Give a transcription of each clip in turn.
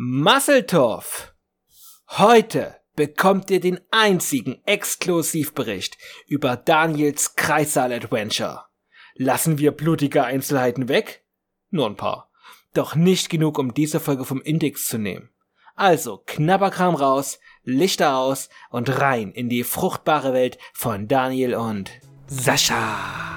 Masseltorf. Heute bekommt ihr den einzigen Exklusivbericht über Daniels Kreissaal-Adventure. Lassen wir blutige Einzelheiten weg? Nur ein paar. Doch nicht genug, um diese Folge vom Index zu nehmen. Also Knabberkram raus, Lichter aus und rein in die fruchtbare Welt von Daniel und Sascha.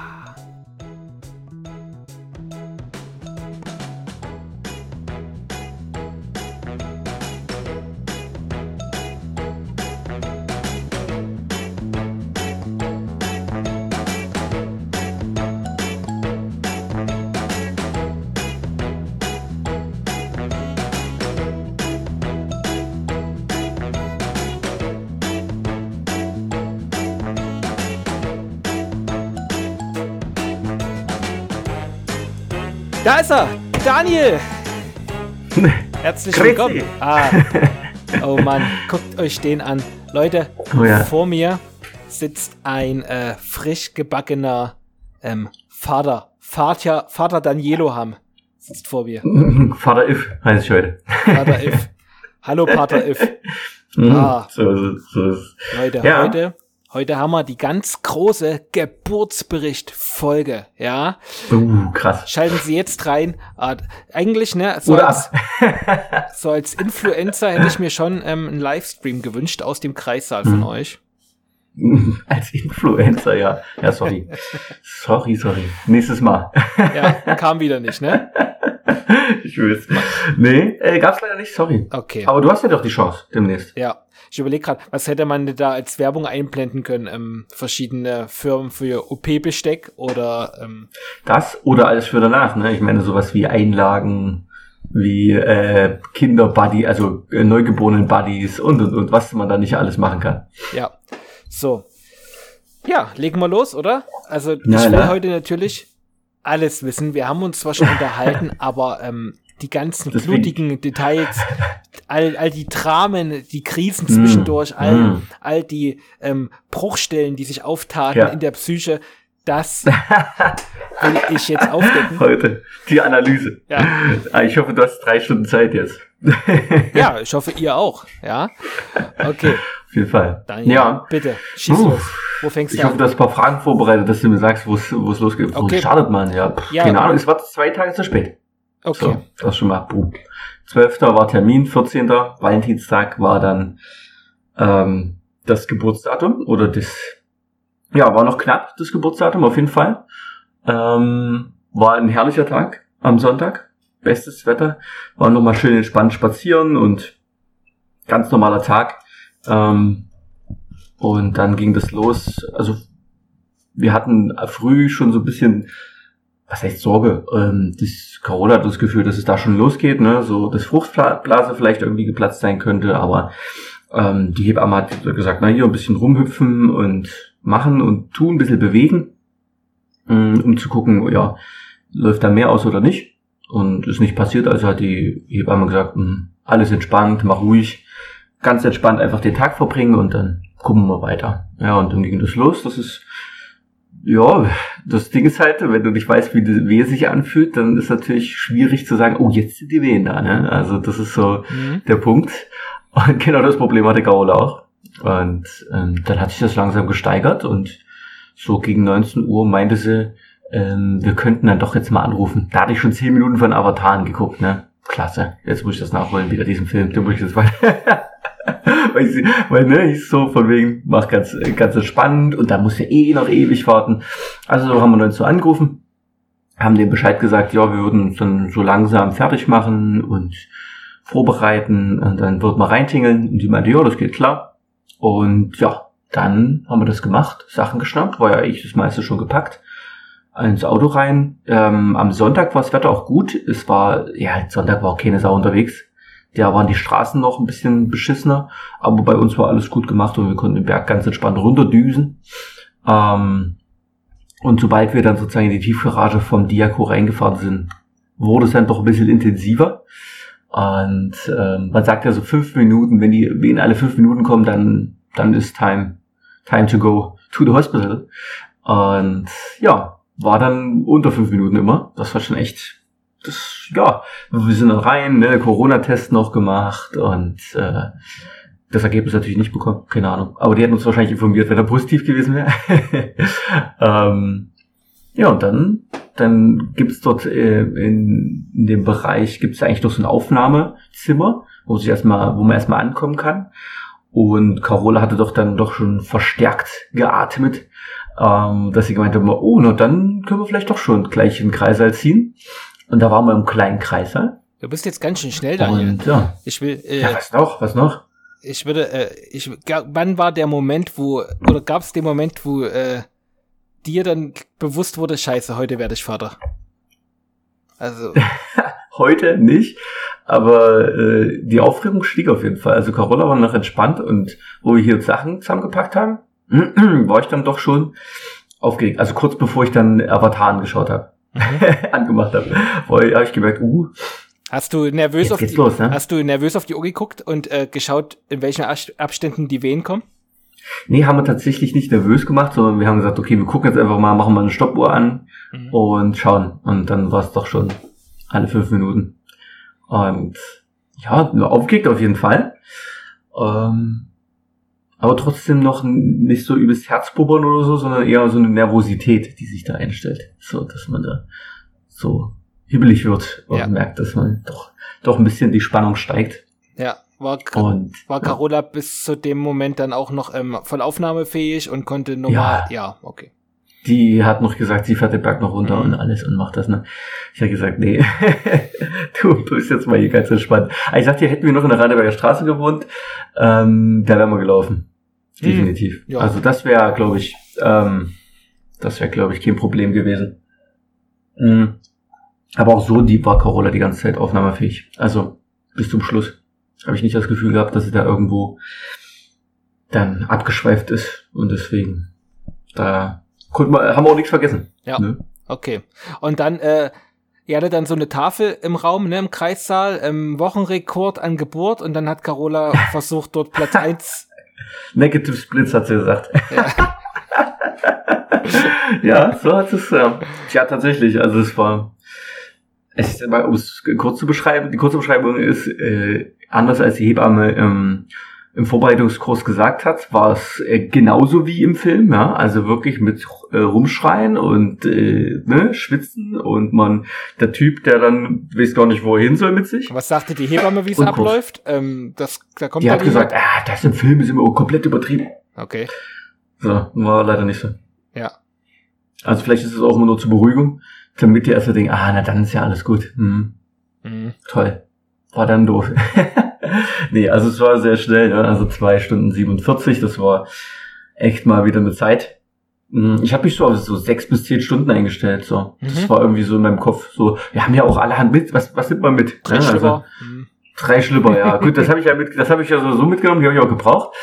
Ist er, Daniel. Herzlich willkommen. Ah. Oh Mann, guckt euch den an. Leute, oh ja. vor mir sitzt ein äh, frisch gebackener ähm, Vater. Vater, Vater Danielo Ham sitzt vor mir. Vater If heiße ich heute. Vater If. Hallo Pater If. Mhm. Ah. So, so, so. Leute, ja. heute Heute haben wir die ganz große Geburtsbericht-Folge, ja. Uh, krass. Schalten Sie jetzt rein. Ah, eigentlich, ne, so als, so als Influencer hätte ich mir schon ähm, einen Livestream gewünscht aus dem Kreissaal von hm. euch. Als Influencer, ja. Ja, sorry. sorry, sorry. Nächstes Mal. ja, kam wieder nicht, ne? ich weiß. Nee, äh, gab's leider nicht, sorry. Okay. Aber du hast ja doch die Chance demnächst. Ja. Ich überlege gerade, was hätte man da als Werbung einblenden können? Ähm, verschiedene Firmen für OP-Besteck oder ähm das oder alles für danach, ne? Ich meine, sowas wie Einlagen, wie äh, Kinderbuddy, also äh, neugeborenen Buddies und und und was man da nicht alles machen kann. Ja. So. Ja, legen wir los, oder? Also ich will na. heute natürlich alles wissen. Wir haben uns zwar schon unterhalten, aber ähm, die ganzen Deswegen. blutigen Details, all, all die Dramen, die Krisen zwischendurch, mm. all, mm. all die ähm, Bruchstellen, die sich auftaten ja. in der Psyche, das will ich jetzt aufdecken. Heute die Analyse. Ja. Ah, ich hoffe, du hast drei Stunden Zeit jetzt. ja, ich hoffe, ihr auch. Ja. Okay. Auf jeden Fall. Dann, ja. Bitte, schieß uh, los. Wo fängst du an? Ich hoffe, du hast ein paar Fragen vorbereitet, dass du mir sagst, wo es losgeht. Okay. Wo startet man? Ja, Pff, ja, keine Ahnung, es war zwei Tage zu spät. Okay. So, das schon mal, boom. 12. war Termin, 14. Valentinstag war dann ähm, das Geburtsdatum oder das, ja, war noch knapp, das Geburtsdatum auf jeden Fall. Ähm, war ein herrlicher Tag am Sonntag, bestes Wetter, war nochmal schön entspannt spazieren und ganz normaler Tag. Ähm, und dann ging das los, also wir hatten früh schon so ein bisschen was heißt Sorge? Ähm, das Corona hat das Gefühl, dass es da schon losgeht, ne? So, dass Fruchtblase vielleicht irgendwie geplatzt sein könnte, aber ähm, die Hebamme hat gesagt, na hier ein bisschen rumhüpfen und machen und tun, ein bisschen bewegen, ähm, um zu gucken, ja, läuft da mehr aus oder nicht. Und ist nicht passiert, also hat die Hebamme gesagt, mh, hm, alles entspannt, mach ruhig, ganz entspannt einfach den Tag verbringen und dann gucken wir weiter. Ja, und dann ging das los. Das ist ja, das Ding ist halt, wenn du nicht weißt, wie die Wehe sich anfühlt, dann ist natürlich schwierig zu sagen, oh, jetzt sind die Wehen da, ne? Also das ist so mhm. der Punkt. Und genau das Problem hatte Gaul auch. Und ähm, dann hat sich das langsam gesteigert und so gegen 19 Uhr meinte sie, ähm, wir könnten dann doch jetzt mal anrufen. Da hatte ich schon 10 Minuten von Avatar geguckt, ne? Klasse. Jetzt muss ich das nachholen, wieder diesen Film. Den muss ich jetzt weiter. weil, sie, weil ne, hieß so von wegen, mach ganz, ganz spannend und da muss ja eh noch ewig warten. Also so haben wir uns so angerufen, haben dem Bescheid gesagt, ja, wir würden uns dann so langsam fertig machen und vorbereiten und dann wird man reintingeln und die meinte, ja, das geht klar. Und ja, dann haben wir das gemacht, Sachen geschnappt, war ja eigentlich das meiste schon gepackt ins Auto rein. Ähm, am Sonntag war das Wetter auch gut. Es war, ja, Sonntag war auch keine Sau unterwegs. Da waren die Straßen noch ein bisschen beschissener, aber bei uns war alles gut gemacht und wir konnten den Berg ganz entspannt runterdüsen. Ähm, und sobald wir dann sozusagen in die Tiefgarage vom Diaco reingefahren sind, wurde es dann doch ein bisschen intensiver. Und ähm, man sagt ja so fünf Minuten, wenn die wenn alle fünf Minuten kommen, dann dann ist time time to go to the hospital. Und ja, war dann unter fünf Minuten immer. Das war schon echt das, ja, wir sind dann rein, ne, Corona-Test noch gemacht und äh, das Ergebnis natürlich nicht bekommen, keine Ahnung. Aber die hätten uns wahrscheinlich informiert, wenn er positiv gewesen wäre. ähm, ja, und dann, dann gibt's dort äh, in, in dem Bereich gibt's eigentlich noch so ein Aufnahmezimmer, wo sich erstmal, wo man erstmal ankommen kann. Und Carola hatte doch dann doch schon verstärkt geatmet, ähm, dass sie gemeint hat, oh, na dann können wir vielleicht doch schon gleich in den Kreißsaal ziehen. Und da waren wir im kleinen Kreißsaal. Du bist jetzt ganz schön schnell, Daniel. Und, ja. Ich will. Äh, ja, was noch? Was noch? Ich würde. Äh, ich. Wann war der Moment, wo oder gab es den Moment, wo äh, dir dann bewusst wurde, Scheiße, heute werde ich Vater? Also. heute nicht, aber äh, die Aufregung stieg auf jeden Fall. Also Carola war noch entspannt und wo wir hier Sachen zusammengepackt haben, war ich dann doch schon aufgeregt. Also kurz bevor ich dann Avatar angeschaut habe. angemacht habe, habe ich gemerkt, uh, Hast du nervös auf die, los, ne? hast du nervös auf die Uhr geguckt und äh, geschaut, in welchen Abständen die Wehen kommen? Nee, haben wir tatsächlich nicht nervös gemacht, sondern wir haben gesagt, okay, wir gucken jetzt einfach mal, machen mal eine Stoppuhr an mhm. und schauen. Und dann war es doch schon alle fünf Minuten. Und ja, nur aufgeregt auf jeden Fall. Ähm, aber trotzdem noch nicht so übers Herzpubbern oder so, sondern eher so eine Nervosität, die sich da einstellt. So, dass man da so hibbelig wird und ja. merkt, dass man doch, doch ein bisschen die Spannung steigt. Ja, war, und, war Carola ja. bis zu dem Moment dann auch noch ähm, voll aufnahmefähig und konnte normal, ja, ja okay. Die hat noch gesagt, sie fährt den Berg noch runter mhm. und alles und macht das. Ne? Ich habe gesagt, nee, du bist jetzt mal hier ganz entspannt. Aber ich sagte, hätten wir noch in der Radeberger Straße gewohnt, ähm, da wären wir gelaufen. Mhm. Definitiv. Ja. Also das wäre, glaube ich, ähm, das wäre, glaube ich, kein Problem gewesen. Mhm. Aber auch so die war Carola die ganze Zeit aufnahmefähig. Also bis zum Schluss habe ich nicht das Gefühl gehabt, dass sie da irgendwo dann abgeschweift ist und deswegen da konnten wir, haben wir auch nichts vergessen. Ja. Ne? Okay. Und dann, äh, ihr hattet dann so eine Tafel im Raum, ne, im Kreissaal, im Wochenrekord an Geburt und dann hat Carola versucht, dort Platz eins. Negative Splits hat sie gesagt. Ja. ja, so hat es, ja. ja, tatsächlich, also es war, um es kurz zu beschreiben, die kurze Beschreibung ist, äh, anders als die Hebamme ähm, im Vorbereitungskurs gesagt hat, war es äh, genauso wie im Film, ja, also wirklich mit äh, rumschreien und äh, ne, schwitzen und man, der Typ, der dann weiß gar nicht, wo er hin soll mit sich. Was sagte die Hebamme, wie es abläuft? Ähm, das, da kommt die hat gesagt, ah, das im Film ist immer komplett übertrieben. Okay. So, war leider nicht so. Ja. Also vielleicht ist es auch immer nur zur Beruhigung damit die erste denken, ah, na dann ist ja alles gut. Hm. Mhm. Toll. War dann doof. nee, also es war sehr schnell, ne? also zwei Stunden 47, das war echt mal wieder eine Zeit. Hm, ich habe mich so auf so sechs bis zehn Stunden eingestellt. So, mhm. das war irgendwie so in meinem Kopf. So, wir haben ja auch alle Hand mit. Was, was nimmt man mit? Drei ja, Schlipper. Also, mhm. Drei Schlipper, ja. Gut, das habe ich ja mit, das habe ich ja so, so mitgenommen. Die habe ich auch gebraucht.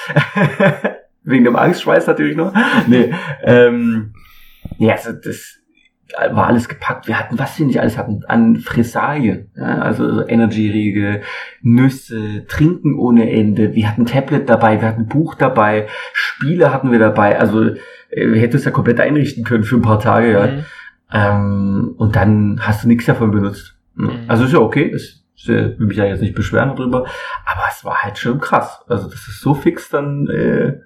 Wegen dem Angstschweiß natürlich noch. Nee, ähm, ja, also das war alles gepackt. Wir hatten, was wir nicht alles hatten, an Fressalien, ja, also Energy-Riegel, Nüsse, Trinken ohne Ende. Wir hatten Tablet dabei, wir hatten Buch dabei, Spiele hatten wir dabei. Also äh, wir hätten es ja komplett einrichten können für ein paar Tage, ja. Mhm. Ähm, und dann hast du nichts davon benutzt. Mhm. Also ist ja okay, das will mich ja jetzt nicht beschweren darüber, aber es war halt schon krass. Also das ist so fix dann äh,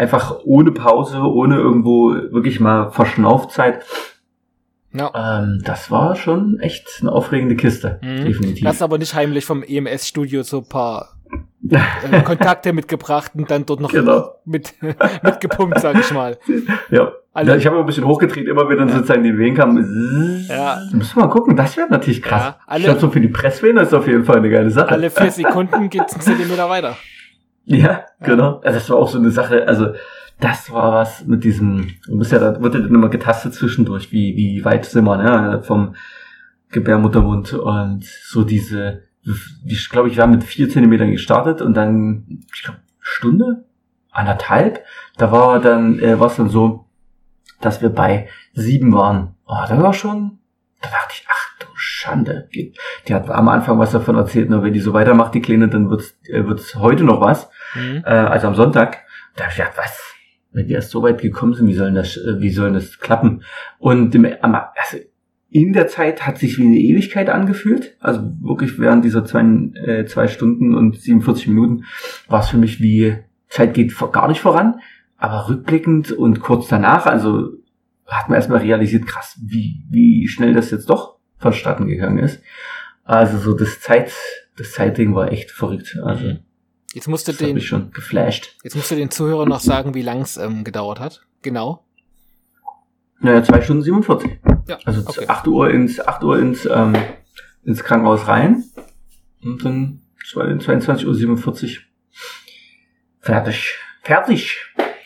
einfach ohne Pause, ohne irgendwo wirklich mal Verschnaufzeit. Ja. Ähm, das war schon echt eine aufregende Kiste, mhm. definitiv. Hast aber nicht heimlich vom EMS-Studio so ein paar äh, Kontakte mitgebracht und dann dort noch genau. mit, mitgepumpt, sag ich mal. Ja. Alle, ja ich habe ein bisschen hochgedreht, immer wenn dann ja. sozusagen die Wehen kamen. Ja. Müssen wir mal gucken, das wäre natürlich krass. Ja, alle, ich glaube, so für die Presswehen ist auf jeden Fall eine geile Sache. Alle vier Sekunden geht's einen Zentimeter weiter. Ja, genau. Also das war auch so eine Sache, also das war was mit diesem, du bist ja, da wird ja dann immer getastet zwischendurch, wie, wie weit sind wir, ne, vom Gebärmuttermund und so diese, ich glaube, ich war mit vier Zentimetern gestartet und dann, ich glaube, Stunde, anderthalb, da war dann, äh, war es dann so, dass wir bei sieben waren. Oh, da war schon, da dachte ich, ach du Schande. Die hat am Anfang was davon erzählt, nur wenn die so weitermacht, die Kleine, dann wird's, äh, wird's heute noch was mhm. äh, also am Sonntag. Da habe ich gedacht, was? Wenn die erst so weit gekommen sind, wie sollen das, äh, wie sollen das klappen? Und im, also, in der Zeit hat sich wie eine Ewigkeit angefühlt. Also wirklich während dieser zwei, äh, zwei Stunden und 47 Minuten war es für mich wie Zeit geht gar nicht voran. Aber rückblickend und kurz danach, also hat man erstmal realisiert, krass, wie, wie schnell das jetzt doch vonstatten gegangen ist. Also so das Zeit, das Zeitding war echt verrückt. Also mhm. Jetzt musst du das den, schon geflasht. Jetzt musst du den Zuhörern noch sagen, wie lang es ähm, gedauert hat. Genau. Naja, zwei Stunden 47. Ja, Also okay. 8 Uhr ins, 8 Uhr ins, ähm, ins Krankenhaus rein. Und dann 22.47 Uhr. Fertig. Fertig.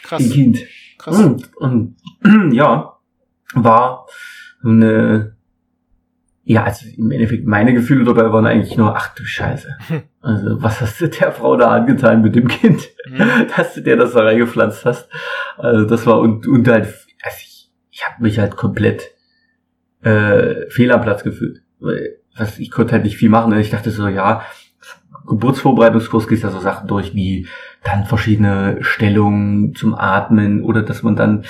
Krass. Kind. Krass. Und, und ja, war eine, ja, also im Endeffekt meine Gefühle dabei waren eigentlich nur, ach du Scheiße. Also was hast du der Frau da angetan mit dem Kind, Mhm. dass du der das da reingepflanzt hast. Also das war und, und halt, also ich, ich habe mich halt komplett äh, fehl am Platz gefühlt. Weil, was, ich konnte halt nicht viel machen. Ich dachte so, ja, Geburtsvorbereitungskurs gehst ja so Sachen durch wie dann verschiedene Stellungen zum Atmen oder dass man dann,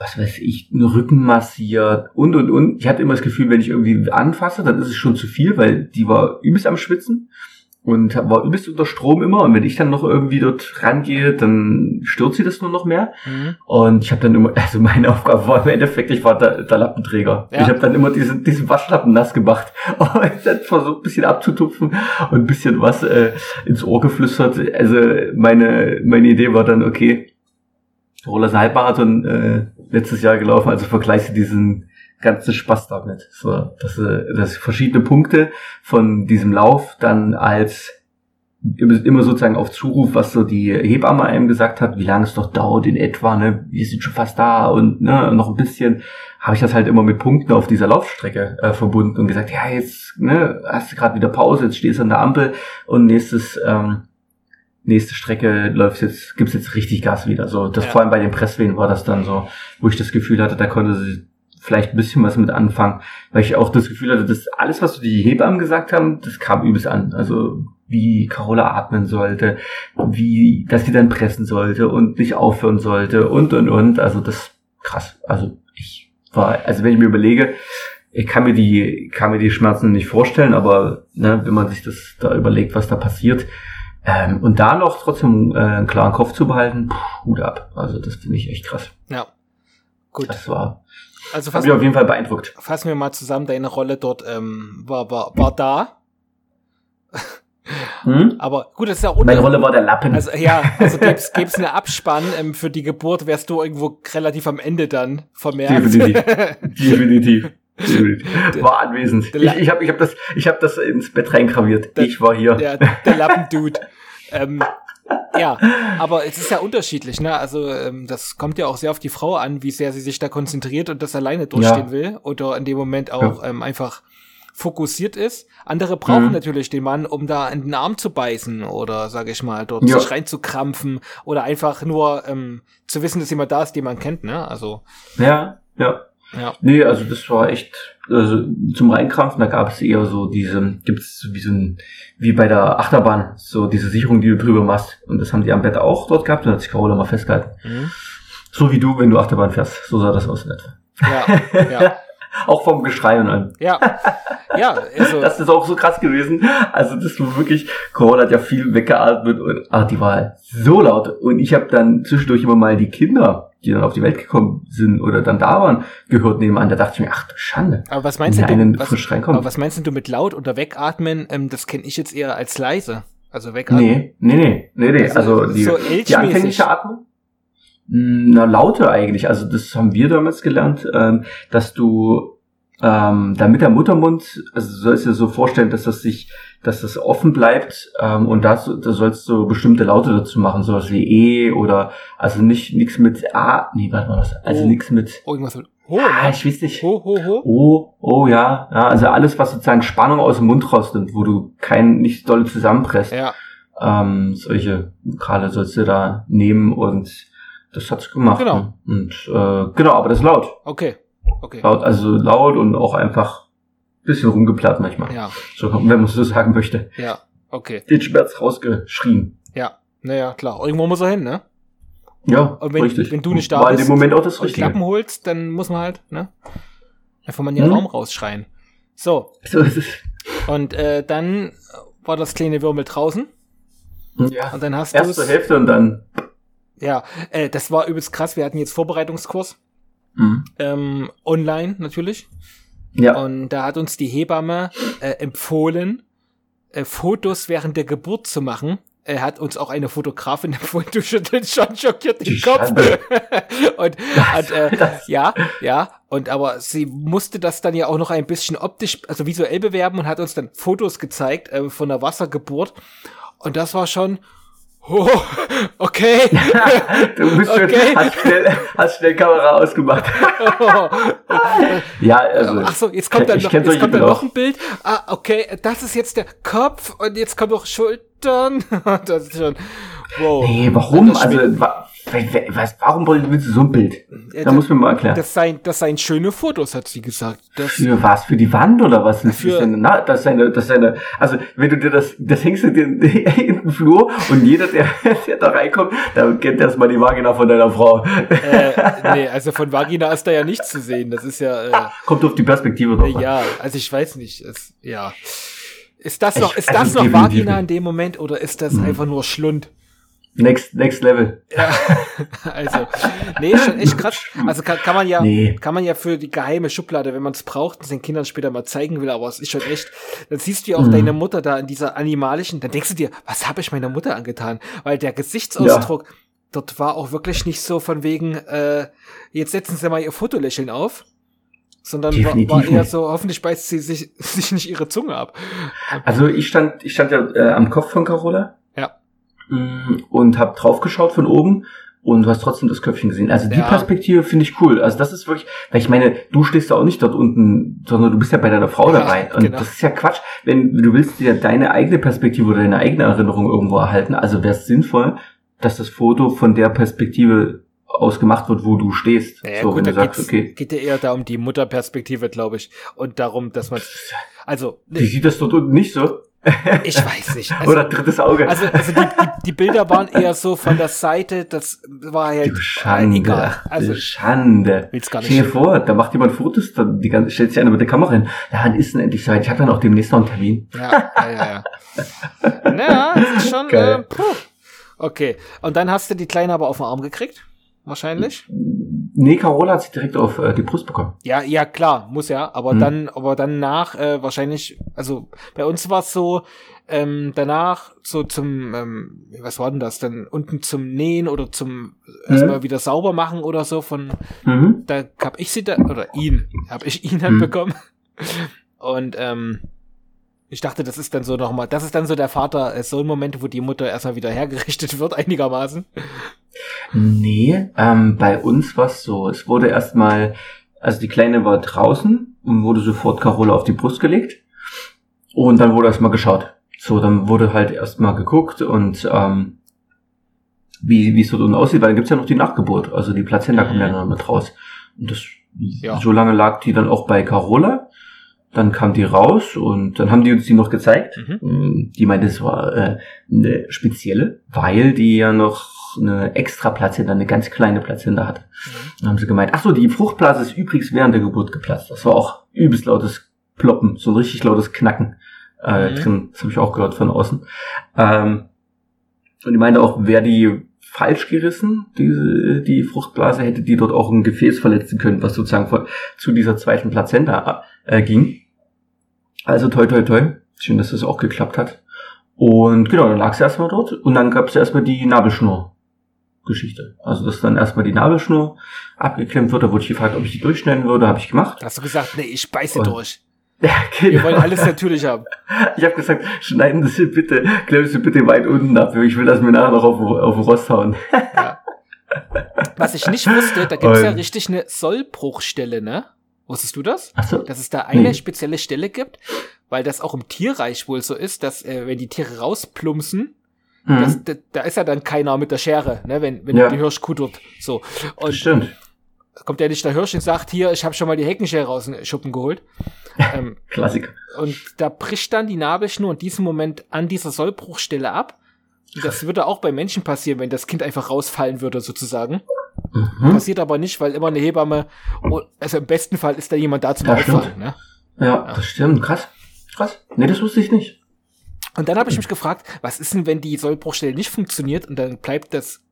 was weiß ich, den Rücken massiert und und und. Ich hatte immer das Gefühl, wenn ich irgendwie anfasse, dann ist es schon zu viel, weil die war übelst am Schwitzen und war übelst unter Strom immer. Und wenn ich dann noch irgendwie dort rangehe, dann stört sie das nur noch mehr. Mhm. Und ich habe dann immer, also meine Aufgabe war im Endeffekt, ich war der, der Lappenträger. Ja. Ich habe dann immer diesen, diesen Waschlappen nass gemacht und dann versucht, ein bisschen abzutupfen und ein bisschen was äh, ins Ohr geflüstert. Also meine, meine Idee war dann, okay, Roller Halbmarathon äh, letztes Jahr gelaufen, also vergleiche diesen ganzen Spaß damit. So, dass, äh, dass verschiedene Punkte von diesem Lauf dann als immer sozusagen auf Zuruf, was so die Hebamme einem gesagt hat, wie lange es doch dauert in etwa, ne, wir sind schon fast da und ne, noch ein bisschen, habe ich das halt immer mit Punkten auf dieser Laufstrecke äh, verbunden und gesagt, ja, jetzt ne, hast du gerade wieder Pause, jetzt stehst du an der Ampel und nächstes, ähm, nächste Strecke läuft jetzt, gibt's jetzt richtig Gas wieder. So, das Ja. vor allem bei den Presswehen war das dann so, wo ich das Gefühl hatte, da konnte sie vielleicht ein bisschen was mit anfangen, weil ich auch das Gefühl hatte, dass alles, was die Hebammen gesagt haben, das kam übelst an. Also wie Carola atmen sollte, wie, dass sie dann pressen sollte und nicht aufhören sollte und und und. Also das krass. Also ich war, also wenn ich mir überlege, ich kann mir die, kann mir die Schmerzen nicht vorstellen, aber ne, wenn man sich das da überlegt, was da passiert, ähm, und da noch trotzdem äh, einen klaren Kopf zu behalten, puh, Hut ab. Also das finde ich echt krass. Ja. Gut. Das war, Also fassen, mich auf jeden Fall beeindruckt. fassen wir mal zusammen, deine Rolle dort ähm, war, war, war da. Hm? Aber gut, das ist ja auch Meine Rolle war der Lappen. Also ja, also gäb's, gäb's eine Abspann ähm, für die Geburt, wärst du irgendwo relativ am Ende dann vermerkt. Definitiv. Definitiv. War anwesend. Ich, ich habe ich hab das, ich hab das ins Bett reingraviert. Der- Ich war hier. der, der Lappendude. ähm, ja, aber es ist ja unterschiedlich, ne? Also ähm, das kommt ja auch sehr auf die Frau an, wie sehr sie sich da konzentriert und das alleine durchstehen Ja. will oder in dem Moment auch ähm, einfach fokussiert ist. Andere brauchen Mhm. natürlich den Mann, um da in den Arm zu beißen oder, sage ich mal, dort Ja. sich reinzukrampfen oder einfach nur ähm, zu wissen, dass jemand da ist, den man kennt, ne? Also, Ja, ja. Ja. Nee, also das war echt, also zum Reinkrampfen, da gab es eher so diese, gibt's so wie so ein, wie bei der Achterbahn, so diese Sicherung, die du drüber machst. Und das haben die am Bett auch dort gehabt und hat sich Carola mal festgehalten. Mhm. So wie du, wenn du Achterbahn fährst. So sah das aus in etwa. Ja, ja, Auch vom Geschrei und allem. ja. Ja, also, Das ist auch so krass gewesen. Also das war wirklich, Carola hat ja viel weggeatmet und ah, die war so laut. Und ich habe dann zwischendurch immer mal die Kinder, die dann auf die Welt gekommen sind oder dann da waren, gehört nebenan. Da dachte ich mir, ach du Schande. aber was meinst einen du, was, aber was meinst du mit laut oder wegatmen? Ähm, das kenne ich jetzt eher als leise. Also wegatmen. Nee, nee, nee, nee, nee. Also, Also die, so die anfängliche Atmung? Mm, Na, laute eigentlich. Also das haben wir damals gelernt, ähm, dass du ähm, damit der Muttermund, also du sollst dir so vorstellen, dass das sich, dass das offen bleibt ähm, und da, da sollst du bestimmte Laute dazu machen, sowas wie E oder also nicht nichts mit A, nee, warte mal was, also Oh. nichts mit Oh, irgendwas mit Ho, ah, ne? ich weiß nicht. Ho, ho, ho. Oh, oh ja, ja, also alles, was sozusagen Spannung aus dem Mund rausnimmt, wo du kein nicht doll zusammenpresst Ja, ähm, solche Vokale sollst du da nehmen und das hat's gemacht. Genau. ne? Und äh, genau, aber das ist laut. okay. Okay. laut. Also laut und auch einfach ein bisschen rumgeplatt manchmal. Ja, So, wenn man so sagen möchte. ja, okay. Den Schmerz rausgeschrien. Ja, naja, klar. Irgendwo muss er hin, ne? Ja, Und wenn, richtig. wenn du nicht da War bist in dem Moment auch das und Richtige. Klappen holst, dann muss man halt, ne? Einfach mal in den Mhm. Raum rausschreien. So, So ist es. und äh, dann war das kleine Würmel draußen Ja. und dann hast du Erst zur Hälfte und dann. Ja, äh, das war übelst krass. Wir hatten jetzt Vorbereitungskurs, Mhm. ähm, online natürlich. Ja. Und da hat uns die Hebamme äh, empfohlen, äh, Fotos während der Geburt zu machen. Er hat uns auch eine Fotografin empfohlen, du schüttelst schon schockiert den Die Kopf. Und, und äh, ja, ja, und aber sie musste das dann ja auch noch ein bisschen optisch, also visuell bewerben und hat uns dann Fotos gezeigt äh, von der Wassergeburt. Und das war schon, oh, okay. Du bist schon, Okay. hast schnell, hast schnell Kamera ausgemacht. ja, also. Ach so, jetzt kommt dann ich noch, jetzt kommt dann noch ein Bild. Ah, okay, das ist jetzt der Kopf und jetzt kommen noch Schultern. das ist schon, wow. Nee, warum? Also, wa- was, warum willst du so ein Bild? Ja, Da muss mir mal erklären. Das seien, das seien schöne Fotos, hat sie gesagt. Das, Für was? Für die Wand oder was? Das Für- ist eine, na, das ist eine, das ist eine, also, wenn du dir das, das hängst du dir in, in den Flur und jeder, der, der da reinkommt, da kennt erstmal die Vagina von deiner Frau. äh, nee, also von Vagina ist da ja nichts zu sehen. Das ist ja, äh, Kommt auf die Perspektive drauf. an. ja, also ich weiß nicht. Es, ja. Ist das Ich- noch, ist also das noch definitiv Vagina in dem Moment oder ist das Mhm. einfach nur Schlund? Next, next level. Ja, also, nee, schon echt krass. Also kann, kann man ja, Nee. kann man ja für die geheime Schublade, wenn man es braucht, es den Kindern später mal zeigen will, aber es ist schon echt, dann siehst du ja auch Mhm. deine Mutter da in dieser animalischen, dann denkst du dir, was habe ich meiner Mutter angetan? Weil der Gesichtsausdruck, dort war auch wirklich nicht so von wegen, äh, jetzt setzen sie mal ihr Fotolächeln auf, sondern war, Definitiv war eher so, hoffentlich beißt sie sich, sich nicht ihre Zunge ab. Also ich stand, ich stand ja äh, am Kopf von Carola. Ja. Mm, Und hab draufgeschaut von oben und du hast trotzdem das Köpfchen gesehen. Also die Ja. Perspektive finde ich cool. Also das ist wirklich, weil ich meine, du stehst da auch nicht dort unten, sondern du bist ja bei deiner Frau Ja, dabei. Und genau. das ist ja Quatsch. Wenn du willst dir deine eigene Perspektive oder deine eigene Erinnerung irgendwo erhalten, also wäre es sinnvoll, dass das Foto von der Perspektive aus gemacht wird, wo du stehst. Naja, so, gut, wenn da du sagst, okay, geht ja eher da um die Mutterperspektive, glaube ich. Und darum, dass man, also, wie sieht das dort unten nicht so? Ich weiß nicht. Also, oder drittes Auge. also, also die, die, die Bilder waren eher so von der Seite, das war halt Du Schande. egal. Also, du Schande. will's gar Stell dir nicht. vor, da macht jemand Fotos, dann die ganze, stellt sich einer mit der Kamera hin. Ja, wann ist denn endlich Zeit? Ich habe dann auch demnächst noch einen Termin. Ja, ja, ja. Ja, naja, das ist schon, äh, puh. Okay. Und dann hast du die Kleine aber auf den Arm gekriegt? Wahrscheinlich? Nee, Carola hat sich direkt auf äh, die Brust bekommen. Ja, ja, klar, muss ja, aber Hm. dann, aber danach äh, wahrscheinlich, also bei uns war es so, ähm, danach so zum, ähm, was war denn das, dann unten zum Nähen oder zum erstmal wieder sauber machen oder so von, Mhm. da hab ich sie da, oder ihn, hab ich ihn halt bekommen. Und ähm, ich dachte, das ist dann so nochmal, das ist dann so der Vater, so ein Moment, wo die Mutter erstmal wieder hergerichtet wird, einigermaßen. Nee, ähm, bei uns war es so. Es wurde erstmal, also die Kleine war draußen und wurde sofort Carola auf die Brust gelegt. Und dann wurde erstmal geschaut. So, dann wurde halt erstmal geguckt und ähm, wie wie es dort unten aussieht, weil dann gibt's ja noch die Nachgeburt. Also die Plazenta kommt ja noch mit raus. Und das Ja. so lange lag die dann auch bei Carola. Dann kam die raus und dann haben die uns die noch gezeigt. Mhm. Ähm, Die meinte, es war äh, eine spezielle, weil die ja noch eine extra Plazenta, eine ganz kleine Plazenta hatte. Dann haben sie gemeint, ach so, die Fruchtblase ist übrigens während der Geburt geplatzt. Das war auch übelst lautes Ploppen, so ein richtig lautes Knacken äh, Mhm. drin. Das habe ich auch gehört von außen. Ähm, und die meinte auch, wäre die falsch gerissen, diese, die Fruchtblase, hätte die dort auch ein Gefäß verletzen können, was sozusagen von, zu dieser zweiten Plazenta äh, ging. Also toi toi toi. Schön, dass das auch geklappt hat. Und genau, dann lag sie erstmal dort und dann gab es erstmal die Nabelschnur-Geschichte. Also, dass dann erstmal die Nabelschnur abgeklemmt wird. Da wurde ich gefragt, ob ich die durchschneiden würde. Habe ich gemacht. Hast du gesagt, nee, ich beiße Und- durch. Ja, Wir wollen genau. alles natürlich haben. Ich habe gesagt, schneiden Sie bitte, klemmen Sie bitte weit unten ab. Ich will das mir nachher noch auf, auf den Rost hauen. Was ich nicht wusste, da gibt's ja Und- richtig eine Sollbruchstelle, ne? Wusstest du das? Ach so. Dass es da eine Nee. spezielle Stelle gibt, weil das auch im Tierreich wohl so ist, dass äh, wenn die Tiere rausplumpsen, Mhm. das, da, da ist ja dann keiner mit der Schere, ne? Wenn, wenn Ja. die Hirsch kuttert. So. Und Stimmt. kommt ja nicht der Hirsch und sagt, hier, ich habe schon mal die Heckenschere aus dem Schuppen geholt. ähm, Klassiker. und da bricht dann die Nabelschnur in diesem Moment an dieser Sollbruchstelle ab. Das würde auch bei Menschen passieren, wenn das Kind einfach rausfallen würde, sozusagen. Mhm. Passiert aber nicht, weil immer eine Hebamme, oh, also im besten Fall ist da jemand da zum Ja, Auffangen. Ne? Ja, das stimmt. Krass. Krass. Nee, das wusste ich nicht. Und dann habe ich mich gefragt, was ist denn, wenn die Sollbruchstelle nicht funktioniert und dann bleibt das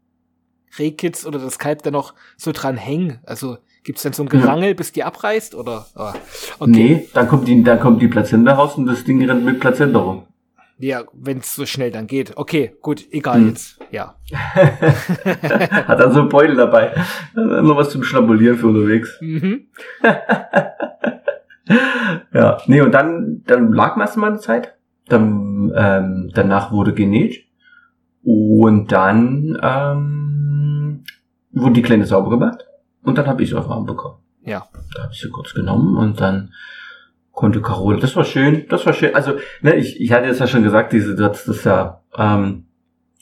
Rehkitz oder das Kalb dann noch so dran hängen? Also gibt's dann so ein Gerangel, bis die abreißt oder? Ah, okay. Nee, dann kommt die, dann kommt die Plazenta raus und das Ding rennt mit Plazenta rum. Ja, wenn es so schnell dann geht. Okay, gut, egal Hm. jetzt. Ja. Hat dann so einen Beutel dabei. Noch was zum Schnabulieren für unterwegs. Mhm. Ja, nee, und dann, dann lag man erstmal eine Zeit. Dann, ähm, danach wurde genäht. Und dann ähm, wurde die Kleine sauber gemacht. Und dann habe ich sie auf den Arm bekommen. Ja. Da habe ich sie kurz genommen und dann konnte Carole, das war schön, das war schön. Also, ne, ich, ich hatte jetzt ja schon gesagt, diese, das ist ja, ähm,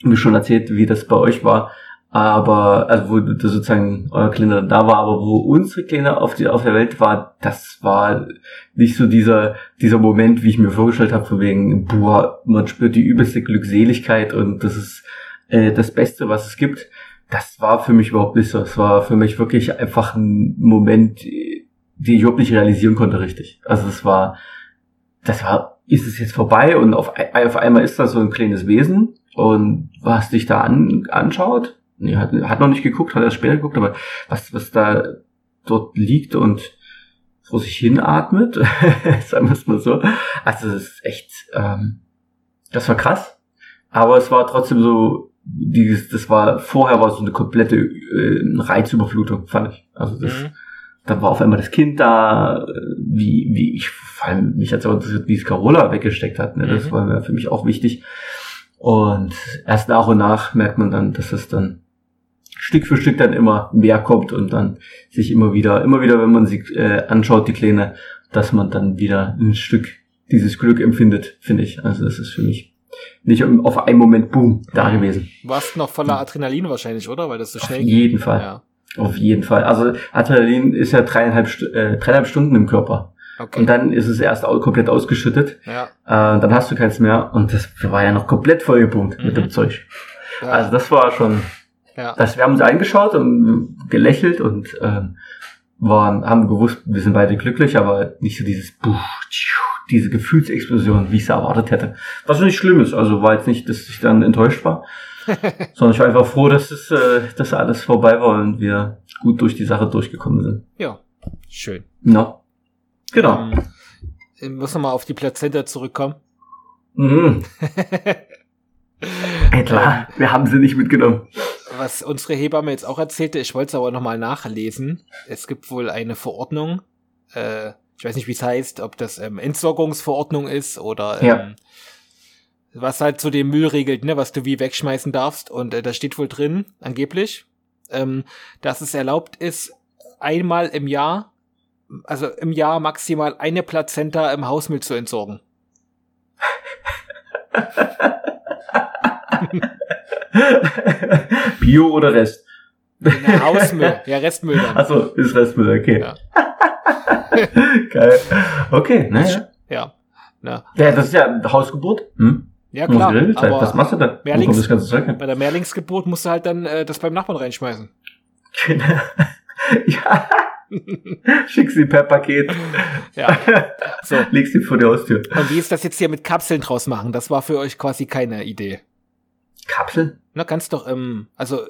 mir schon erzählt, wie das bei euch war. Aber, also wo sozusagen euer Kleiner da war, aber wo unsere Kleine auf, die, auf der Welt war, das war nicht so dieser, dieser Moment, wie ich mir vorgestellt habe, von wegen, boah, man spürt die übelste Glückseligkeit und das ist äh, das Beste, was es gibt. Das war für mich überhaupt nicht so. Es war für mich wirklich einfach ein Moment, den ich überhaupt nicht realisieren konnte, richtig. Also es war, das war, ist es jetzt vorbei und auf, auf einmal ist da so ein kleines Wesen und was dich da an, anschaut, nee, hat, hat noch nicht geguckt, hat erst später geguckt, aber was, was da dort liegt und vor sich hin atmet, sagen wir es mal so. Also es ist echt, ähm, das war krass, aber es war trotzdem so, dieses, das war, vorher war so eine komplette äh, Reizüberflutung, fand ich. Also das, Mhm. dann war auf einmal das Kind da, äh, wie, wie ich, vor allem mich hat auch interessiert, wie es Carola weggesteckt hat. Ne? Das Mhm. war für mich auch wichtig. Und erst nach und nach merkt man dann, dass es dann Stück für Stück dann immer mehr kommt und dann sich immer wieder, immer wieder, wenn man sie äh, anschaut, die Kleine, dass man dann wieder ein Stück dieses Glück empfindet, finde ich. Also das ist für mich nicht auf einen Moment, boom, da gewesen. Warst noch voller Adrenalin wahrscheinlich, oder? Weil das so Auf schnell geht. jeden Fall. Ja. Auf jeden Fall. Also Adrenalin ist ja dreieinhalb, äh, dreieinhalb Stunden im Körper. Okay. Und dann ist es erst komplett ausgeschüttet. ja. Äh, dann hast du keins mehr. Und das war ja noch komplett vollgepumpt mit Mhm. dem Zeug. ja. Also das war schon, ja. das, wir haben uns eingeschaut und gelächelt und ähm, waren, haben gewusst, wir sind beide glücklich, aber nicht so dieses tschiu, diese Gefühlsexplosion, wie ich es erwartet hätte. Was nicht schlimm ist. Also war jetzt nicht, dass ich dann enttäuscht war, sondern ich war einfach froh, dass es, äh, dass alles vorbei war und wir gut durch die Sache durchgekommen sind. ja. Schön. Ja. Genau. Ähm, ich muss nochmal auf die Plazenta zurückkommen. Mhm. Ey, klar, wir haben sie nicht mitgenommen. Was unsere Hebamme jetzt auch erzählte, ich wollte es aber nochmal nachlesen. Es gibt wohl eine Verordnung, äh, ich weiß nicht, wie es heißt, ob das ähm, Entsorgungsverordnung ist oder ähm, Ja. was halt so den Müll regelt, ne, was du wie wegschmeißen darfst. Und äh, da steht wohl drin, angeblich, ähm, dass es erlaubt ist, einmal im Jahr, also im Jahr maximal eine Plazenta im Hausmüll zu entsorgen. Bio oder Rest? Na, Hausmüll, ja, Restmüll dann. Achso, ist Restmüll, okay. Ja. Geil. Okay, naja. Ja. Na, Ja, das ist ja Hausgeburt. Hm? ja klar, aber Was machst du da? Wo Mehrlings- das ganze Zeug hin? bei der Mehrlingsgeburt musst du halt dann äh, das beim Nachbarn reinschmeißen. ja. Schick sie per Paket. Ja. So. Legst sie vor die Haustür. Und wie ist das jetzt hier mit Kapseln draus machen? Das war für euch quasi keine Idee. Kapsel? Na, kannst doch, ähm, also,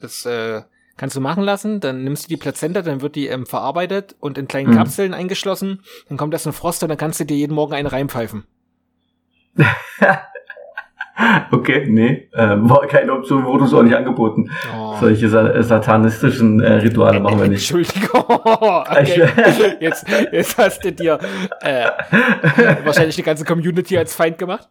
das äh, kannst du machen lassen, dann nimmst du die Plazenta, dann wird die ähm, verarbeitet und in kleinen Mhm. Kapseln eingeschlossen, dann kommt das in Frost und dann kannst du dir jeden Morgen einen reinpfeifen. Okay, nee. Ähm, war keine Option, wurde uns auch nicht angeboten. Oh. Solche sa äh, satanistischen äh, Rituale machen wir nicht. Entschuldigung. Okay. Jetzt, jetzt hast du dir äh, wahrscheinlich die ganze Community als Feind gemacht.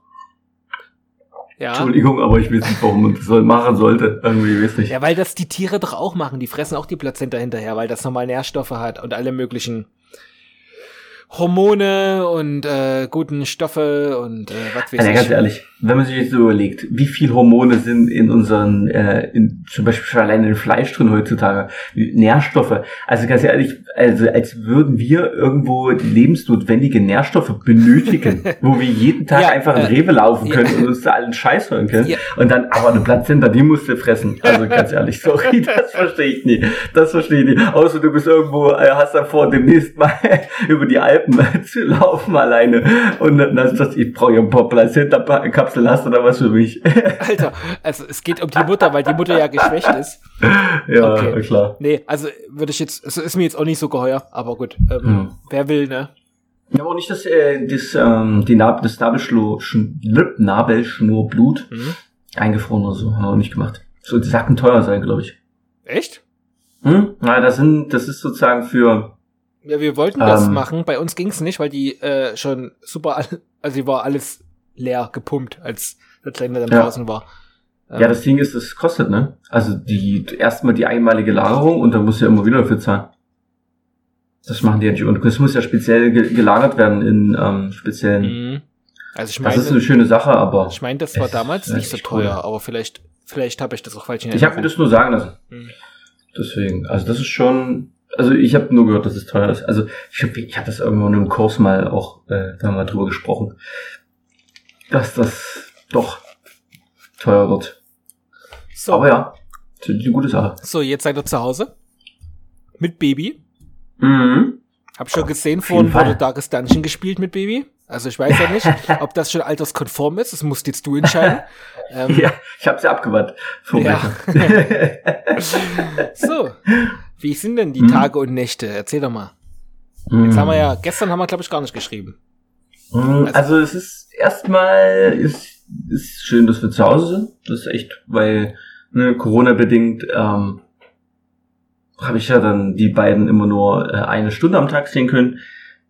Ja. Entschuldigung, aber ich weiß nicht, warum man das machen sollte. Irgendwie weiß nicht. Ja, weil das die Tiere doch auch machen. Die fressen auch die Plazenta hinterher, weil das nochmal Nährstoffe hat und alle möglichen Hormone und äh, guten Stoffe und äh, was weiß Ja, ich. ganz ehrlich, wenn man sich jetzt so überlegt, wie viel Hormone sind in unseren, äh, in, zum Beispiel schon allein in Fleisch drin heutzutage, Nährstoffe. Also ganz ehrlich, also als würden wir irgendwo lebensnotwendige Nährstoffe benötigen, wo wir jeden Tag ja, einfach in äh, Rewe laufen können ja. und uns da allen Scheiß holen können. Ja. Und dann aber eine Plazenta, die musst du fressen. Also ganz ehrlich, sorry, das verstehe ich nicht. Das verstehe ich nicht. Außer du bist irgendwo, äh, hast da vor, demnächst mal über die Alpen zu laufen alleine. Und dann hast du das, ich brauche ja ein paar Plazenta-Kapseln Kapsel hast oder was für mich. Alter, also es geht um die Mutter, weil die Mutter ja geschwächt ist. Ja, okay. klar. Nee, also würde ich jetzt, also ist mir jetzt auch nicht so geheuer, aber gut, ähm, hm. wer will, ne? Ja, aber auch nicht, dass äh, das, ähm, die Nab das Nabelschnur, Nabelschnurblut mhm. eingefroren oder so, haben wir auch nicht gemacht. So, die Sacken teuer sein, glaube ich. Echt? Hm? Na, das sind, das ist sozusagen für. Ja, wir wollten das ähm, machen. Bei uns ging's nicht, weil die äh, schon super, also die war alles leer gepumpt, als der Kleine dann ja. draußen war. Ja, ähm, das Ding ist, das kostet, ne? Also die erstmal die einmalige Lagerung und dann musst du ja immer wieder dafür zahlen. Das machen die ja nicht. Und es muss ja speziell gelagert werden in ähm, speziellen. Mhm. Also ich meine, das ist eine schöne Sache, aber. Ich meine, das war damals nicht so teuer, cool. aber vielleicht, vielleicht habe ich das auch falsch in Ich habe mir das nur sagen lassen. Mhm. Deswegen, also das ist schon. Also ich habe nur gehört, dass es teuer ist. Also ich habe ich hab das irgendwo in einem Kurs mal auch äh, da mal drüber gesprochen dass das doch teuer wird. So. Aber ja, das ist eine gute Sache. So, jetzt seid ihr zu Hause. Mit Baby. Mhm. Hab schon gesehen, vorhin wurde Darkest Dungeon gespielt mit Baby. Also ich weiß ja nicht, ob das schon alterskonform ist. Das musst jetzt du entscheiden. ähm, ja, ich habe sie abgewandt. Ja. so, wie sind denn die mhm. Tage und Nächte? Erzähl doch mal. Mhm. Jetzt haben wir ja, gestern haben wir glaube ich gar nicht geschrieben. Mhm, also, also es ist erstmal ist, ist schön, dass wir zu Hause sind. Das ist echt, weil ne, Corona-bedingt ähm, habe ich ja dann die beiden immer nur äh, eine Stunde am Tag sehen können.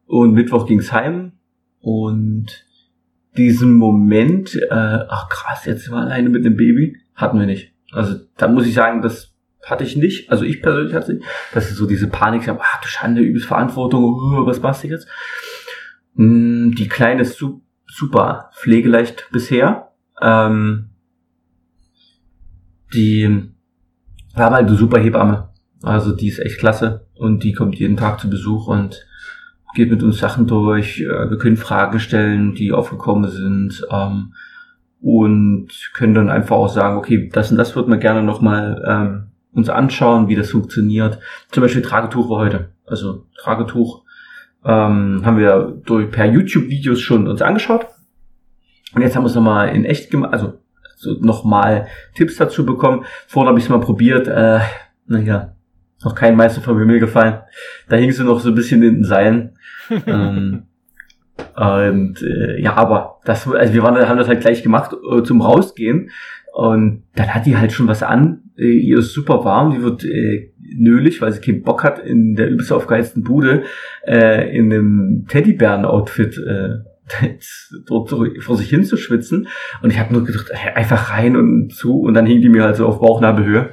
Und Mittwoch ging's heim. Und diesen Moment, äh, ach krass, jetzt wir alleine mit dem Baby, hatten wir nicht. Also da muss ich sagen, das hatte ich nicht. Also ich persönlich hatte nicht. Das ist so diese Panik, ach du Schande, übelst Verantwortung, uh, was machst du jetzt? Mm, die Kleine ist super pflegeleicht bisher. Ähm, die war halt eine super Hebamme. Also die ist echt klasse und die kommt jeden Tag zu Besuch und geht mit uns Sachen durch. Äh, wir können Fragen stellen, die aufgekommen sind ähm, und können dann einfach auch sagen, okay, das und das würden wir gerne nochmal ähm, uns anschauen, wie das funktioniert. Zum Beispiel Tragetuch war heute. Also Tragetuch ähm, haben wir durch, per YouTube-Videos schon uns angeschaut. Und jetzt haben wir es nochmal in echt gemacht, also so nochmal Tipps dazu bekommen. Vorhin habe ich es mal probiert, äh, naja, noch kein Meister vom Himmel gefallen. Da hing sie noch so ein bisschen in den Seilen. ähm, und äh, ja, aber das, also wir waren, haben das halt gleich gemacht äh, zum Rausgehen. Und dann hat die halt schon was an. Äh, ihr ist super warm, die wird äh, nölig, weil sie keinen Bock hat, in der übelst aufgeheizten Bude äh, in einem Teddybären-Outfit äh, dort vor sich hin zu schwitzen. Und ich habe nur gedacht, einfach rein und zu. Und dann hing die mir halt so auf Bauchnabelhöhe.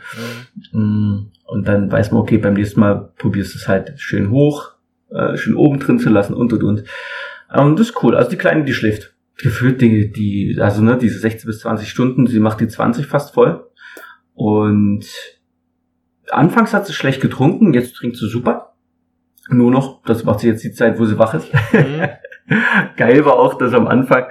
Mhm. Und dann weiß man, okay, beim nächsten Mal probierst du es halt schön hoch, äh, schön oben drin zu lassen und und und. Ähm, das ist cool. Also die Kleine, die schläft. Gefühlt die, die, also ne, diese 16 bis 20 Stunden, sie macht die 20 fast voll. Und anfangs hat sie schlecht getrunken, jetzt trinkt sie super. Nur noch, das macht sie jetzt die Zeit, wo sie wach ist. Mhm. Geil war auch, dass am Anfang,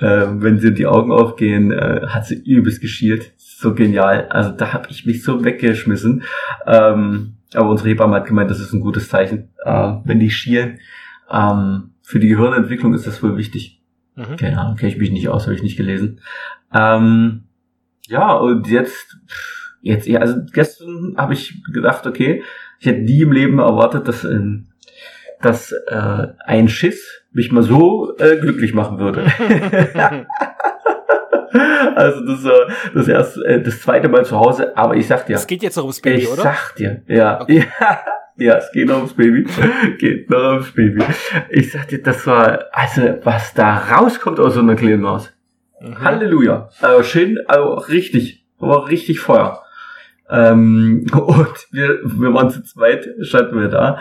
äh, wenn sie die Augen aufgehen, äh, hat sie übelst geschielt. So genial. Also da habe ich mich so weggeschmissen. Ähm, aber unsere Hebamme hat gemeint, das ist ein gutes Zeichen, äh, wenn die schielen. Ähm, für die Gehirnentwicklung ist das wohl wichtig. Mhm. Keine Ahnung, kenne ich mich nicht aus, habe ich nicht gelesen. Ähm, ja, und jetzt, jetzt, ja, also gestern habe ich gedacht, okay, ich hätte nie im Leben erwartet, dass, äh, dass äh, ein Schiss mich mal so äh, glücklich machen würde. also das war das erste, äh, das zweite Mal zu Hause, aber ich sag dir. Es geht jetzt noch ums Baby, ich oder? Ich sag dir, ja, okay. ja. Ja, es geht noch ums Baby. geht noch ums Baby. Ich sag dir, das war, also, was da rauskommt aus so einer kleinen Maus. Mhm. Halleluja. Also schön, also richtig, aber richtig Feuer. Ähm, und wir, wir waren zu zweit, standen wir da.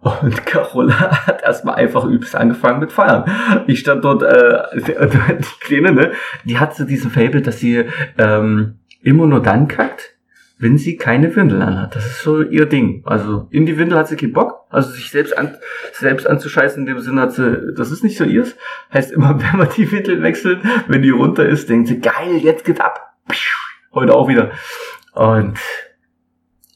Und Carola hat erstmal einfach übelst angefangen mit Feiern. Ich stand dort, äh, die Kleine, ne, die hat so diesen Fable, dass sie ähm, immer nur dann kackt, wenn sie keine Windel anhat. Das ist so ihr Ding. Also in die Windel hat sie keinen Bock. Also sich selbst an, selbst anzuscheißen in dem Sinne hat sie, das ist nicht so ihrs. Heißt immer, wenn man die Windel wechselt, wenn die runter ist, denkt sie, geil, jetzt geht's ab. Heute auch wieder. Und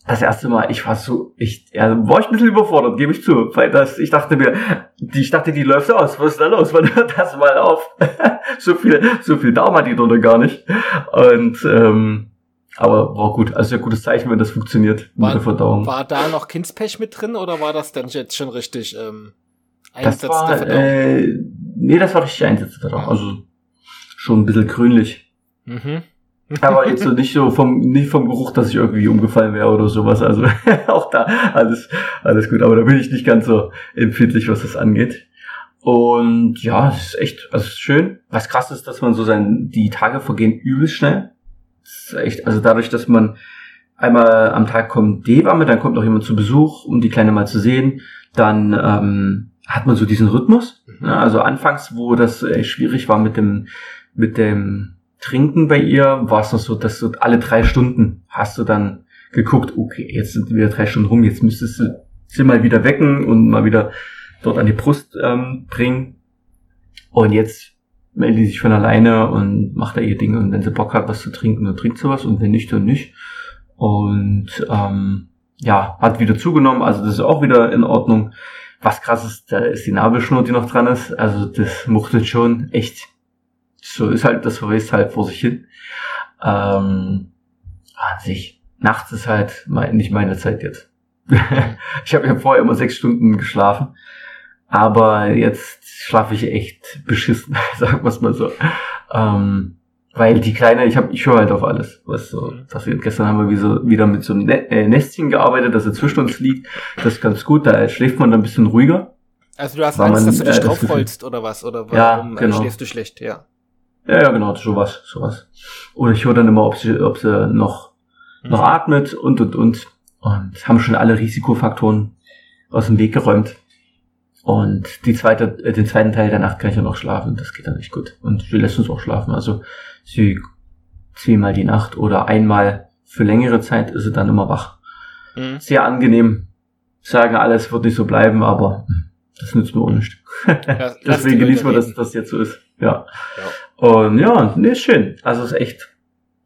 das erste Mal, ich war so, ich, ja, war ich ein bisschen überfordert, gebe ich zu, weil das, ich dachte mir, die, ich dachte, die läuft aus, was ist da los, wann hört das mal auf? so viel, so viel Daumen hat die dort gar nicht. Und, ähm, aber war gut, also ein gutes Zeichen, wenn das funktioniert war, mit der Verdauung. War da noch Kindspech mit drin oder war das dann jetzt schon richtig ähm, Einsatz das war? Äh, nee, das war richtig Einsatz der Verdauung. Also schon ein bisschen grünlich. Mhm. Aber jetzt so nicht so vom, nicht vom Geruch, dass ich irgendwie umgefallen wäre oder sowas. Also auch da alles, alles gut. Aber da bin ich nicht ganz so empfindlich, was das angeht. Und ja, es ist echt, also es ist schön. Was krass ist, dass man so sein, die Tage vergehen übelst schnell ist echt, also dadurch, dass man einmal am Tag kommt Debamme, dann kommt noch jemand zu Besuch, um die Kleine mal zu sehen, dann ähm, hat man so diesen Rhythmus. Mhm. Ja, also anfangs, wo das äh, schwierig war mit dem, mit dem Trinken bei ihr, war es noch so, dass du alle drei Stunden hast du dann geguckt, okay, jetzt sind wieder drei Stunden rum, jetzt müsstest du sie mal wieder wecken und mal wieder dort an die Brust ähm, bringen. Und jetzt meldet die sich von alleine und macht da ihr Ding. Und wenn sie Bock hat, was zu trinken, dann trinkt sie was und wenn nicht, dann nicht. Und ähm, ja, hat wieder zugenommen, also das ist auch wieder in Ordnung. Was krass ist, da ist die Nabelschnur, die noch dran ist. Also das muchtet schon echt. So ist halt, das verweist halt vor sich hin. Ähm, an sich, nachts ist halt nicht meine Zeit jetzt. ich habe ja vorher immer sechs Stunden geschlafen. Aber jetzt schlafe ich echt beschissen, sagen wir es mal so. Ähm, weil die Kleine, ich habe, ich höre halt auf alles, was so passiert. Gestern haben wir wie so, wieder mit so einem äh, Nestchen gearbeitet, das er zwischen uns liegt. Das ist ganz gut, da schläft man dann ein bisschen ruhiger. Also du hast Angst, man, dass du dich äh, draufrollst oder was? Oder warum ja, äh, genau. schläfst du schlecht, ja? Ja, ja, genau, sowas, sowas. Oder ich höre dann immer, ob sie, ob sie noch, mhm. noch atmet und, und, und. Und haben schon alle Risikofaktoren aus dem Weg geräumt. Und die zweite, äh, den zweiten Teil der Nacht kann ich dann auch schlafen. Das geht dann nicht gut. Und sie lässt uns auch schlafen. Also sie zweimal die Nacht oder einmal für längere Zeit ist sie dann immer wach. Mhm. Sehr angenehm. Sagen alles wird nicht so bleiben, aber das nützt mir auch nicht. Ja, Deswegen genießen wir, dass das jetzt so ist. Ja. ja. Und ja, nee, ist schön. Also ist echt,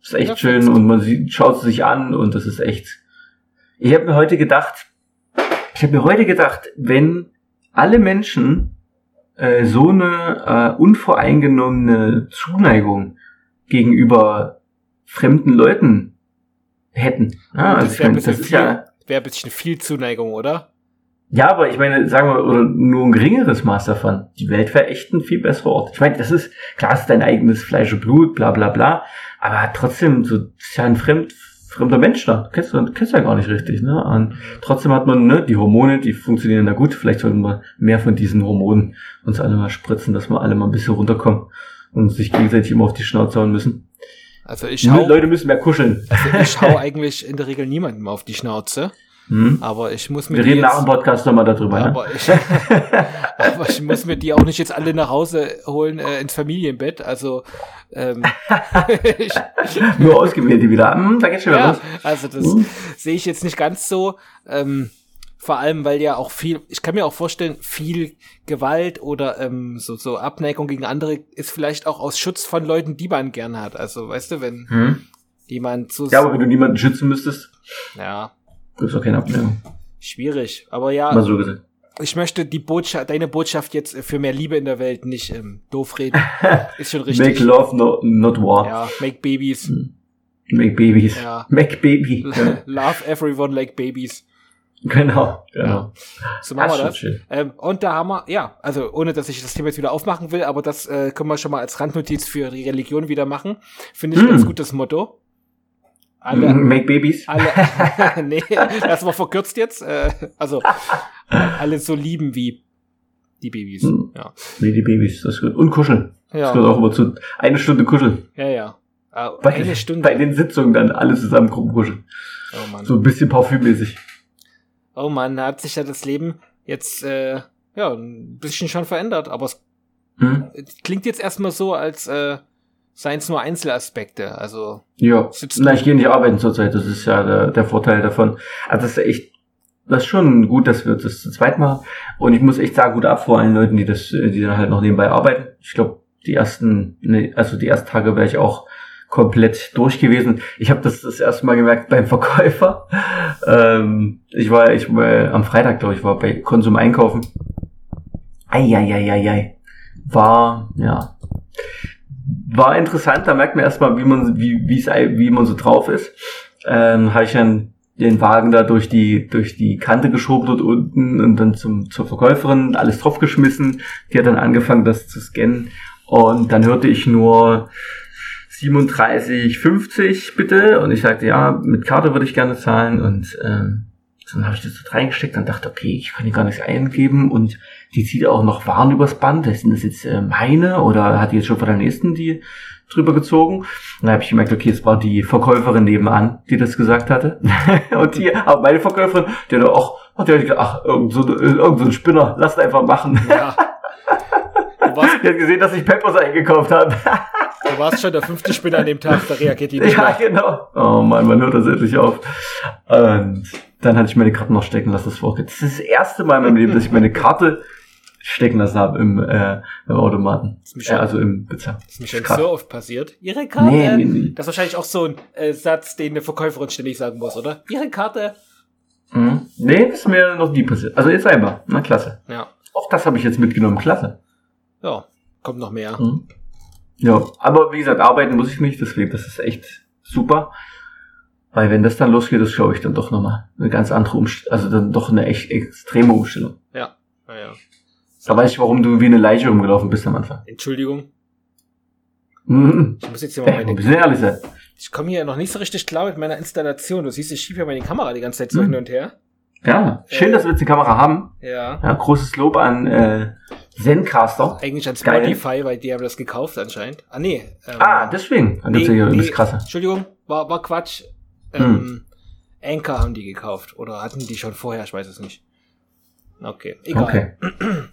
ist echt ja, schön und man sieht, schaut sich an und das ist echt. Ich habe mir heute gedacht, ich habe mir heute gedacht, wenn alle Menschen äh, so eine äh, unvoreingenommene Zuneigung gegenüber fremden Leuten hätten. Ja, also das wäre ein, bisschen ja, wär ein bisschen viel Zuneigung, oder? Ja, aber ich meine, sagen wir, oder nur ein geringeres Maß davon. Die Welt wäre echt ein viel besserer Ort. Ich meine, das ist, klar, es ist dein eigenes Fleisch und Blut, bla bla bla, aber trotzdem, so, ist ja ein fremd, fremder Mensch da. Kennst du, kennst du ja gar nicht richtig, ne? Und trotzdem hat man, ne, die Hormone, die funktionieren da gut. Vielleicht sollten wir mehr von diesen Hormonen uns alle mal spritzen, dass wir alle mal ein bisschen runterkommen und sich gegenseitig immer auf die Schnauze hauen müssen. Also ich hau, Leute müssen mehr kuscheln. Also ich hau eigentlich in der Regel niemandem auf die Schnauze. Hm. Aber ich muss mir Wir reden jetzt, nach dem Podcast nochmal darüber. Ja, aber, ich, aber ich muss mir die auch nicht jetzt alle nach Hause holen äh, ins Familienbett. Also ähm, ich, nur ausgewählt die wieder. Hm, da geht's schon ja, Also das hm. sehe ich jetzt nicht ganz so. Ähm, vor allem, weil ja auch viel, ich kann mir auch vorstellen, viel Gewalt oder ähm, so, so Abneigung gegen andere ist vielleicht auch aus Schutz von Leuten, die man gern hat. Also, weißt du, wenn hm. jemand so. Ja, aber wenn du niemanden schützen müsstest. Ja. Gibt's auch keine Abneigung. Schwierig, aber ja. Mal so gesagt. Ich möchte die Botschaft, deine Botschaft jetzt für mehr Liebe in der Welt nicht ähm, doof reden. Ist schon richtig. Make love, no, not war. Ja, make babies. Hm. Make babies. Ja. Make baby. love everyone like babies. Genau, genau. So machen das wir das. Ähm, und da haben wir, ja, also ohne dass ich das Thema jetzt wieder aufmachen will, aber das äh, können wir schon mal als Randnotiz für die Religion wieder machen. Finde ich mm. ganz gutes Motto. Alle, Make Babies? Alle, nee, das war verkürzt jetzt. Äh, also alle so lieben wie die Babys. Hm. Ja. Wie die Babys, das ist gut. Und kuscheln. Ja. Das gehört auch immer zu. Eine Stunde kuscheln. Ja, ja. Äh, bei, eine Stunde. Bei den Sitzungen dann alle zusammen kuscheln. Oh Mann. So ein bisschen parfümmäßig. Oh Mann, da hat sich ja das Leben jetzt äh, ja ein bisschen schon verändert, aber es hm? klingt jetzt erstmal so, als äh, seien es nur Einzelaspekte. Also ja, na ich gehe nicht arbeiten zurzeit. Das ist ja der, der Vorteil davon. Also das ist echt, das ist schon gut, dass wir das zu zweit machen. Und ich muss echt sagen, gut ab vor allen Leuten, die das, die dann halt noch nebenbei arbeiten. Ich glaube, die ersten, ne, also die ersten Tage wäre ich auch komplett durch gewesen. Ich habe das das erste Mal gemerkt beim Verkäufer. Ähm, ich war, ich war am Freitag, glaube ich, war bei Konsum einkaufen. Eieieiei. War, ja. War interessant, da merkt man erstmal, wie man, wie, wie man so drauf ist. Ähm, habe ich dann den Wagen da durch die, durch die Kante geschoben dort unten und dann zum, zur Verkäuferin alles draufgeschmissen. Die hat dann angefangen, das zu scannen. Und dann hörte ich nur, 37,50 bitte. Und ich sagte, ja, mit Karte würde ich gerne zahlen. Und ähm, dann habe ich das dort reingesteckt und dachte, okay, ich kann hier gar nichts eingeben. Und die zieht auch noch Waren übers Band. Sind das jetzt äh, meine oder hat die jetzt schon von der nächsten die drüber gezogen? Und dann habe ich gemerkt, okay, es war die Verkäuferin nebenan, die das gesagt hatte. und die, aber meine Verkäuferin, die hat auch, hat die gedacht, ach, irgend so, irgend so ein Spinner, lass einfach machen. Ja. die hat gesehen, dass ich Peppers eingekauft habe. Du warst schon der fünfte Spinner an dem Tag, da reagiert die nicht Ja, mehr. genau. Oh Mann, man hört das endlich auf. Und dann hatte ich meine Karte noch stecken lassen, das war Das ist das erste Mal in meinem Leben, dass ich meine Karte stecken lassen habe im, äh, im Automaten. Äh, also im Bezahlen. Das ist mir schon Krass. so oft passiert. Ihre Karte? Nee, nee, nee. Das ist wahrscheinlich auch so ein äh, Satz, den eine Verkäuferin ständig sagen muss, oder? Ihre Karte? Mhm. Nee, das ist mir noch nie passiert. Also jetzt einmal. Na, klasse. Ja. Auch das habe ich jetzt mitgenommen. Klasse. Ja, kommt noch mehr. Mhm. Ja, aber wie gesagt, arbeiten muss ich nicht, deswegen, das ist echt super. Weil wenn das dann losgeht, das schaue ich dann doch nochmal eine ganz andere Umstellung, also dann doch eine echt extreme Umstellung. Ja, naja. Da weiß ich, warum du wie eine Leiche rumgelaufen bist am Anfang. Entschuldigung. Mhm. Ich muss jetzt hier mal meine... Hey, ehrlich sein. Ich komme hier noch nicht so richtig klar mit meiner Installation. Du siehst, ich schiebe ja meine Kamera die ganze Zeit so mhm. hin und her. Ja, schön, äh, dass wir jetzt die Kamera haben. Ja. ja großes Lob an äh, Zencaster. Eigentlich an Spotify, Geil. weil die haben das gekauft anscheinend. Ah, nee. Ähm, ah, deswegen. Dann nee, ja nee, krasser. Entschuldigung, war, war Quatsch. Ähm, hm. Anchor haben die gekauft. Oder hatten die schon vorher, ich weiß es nicht. Okay, egal. Okay.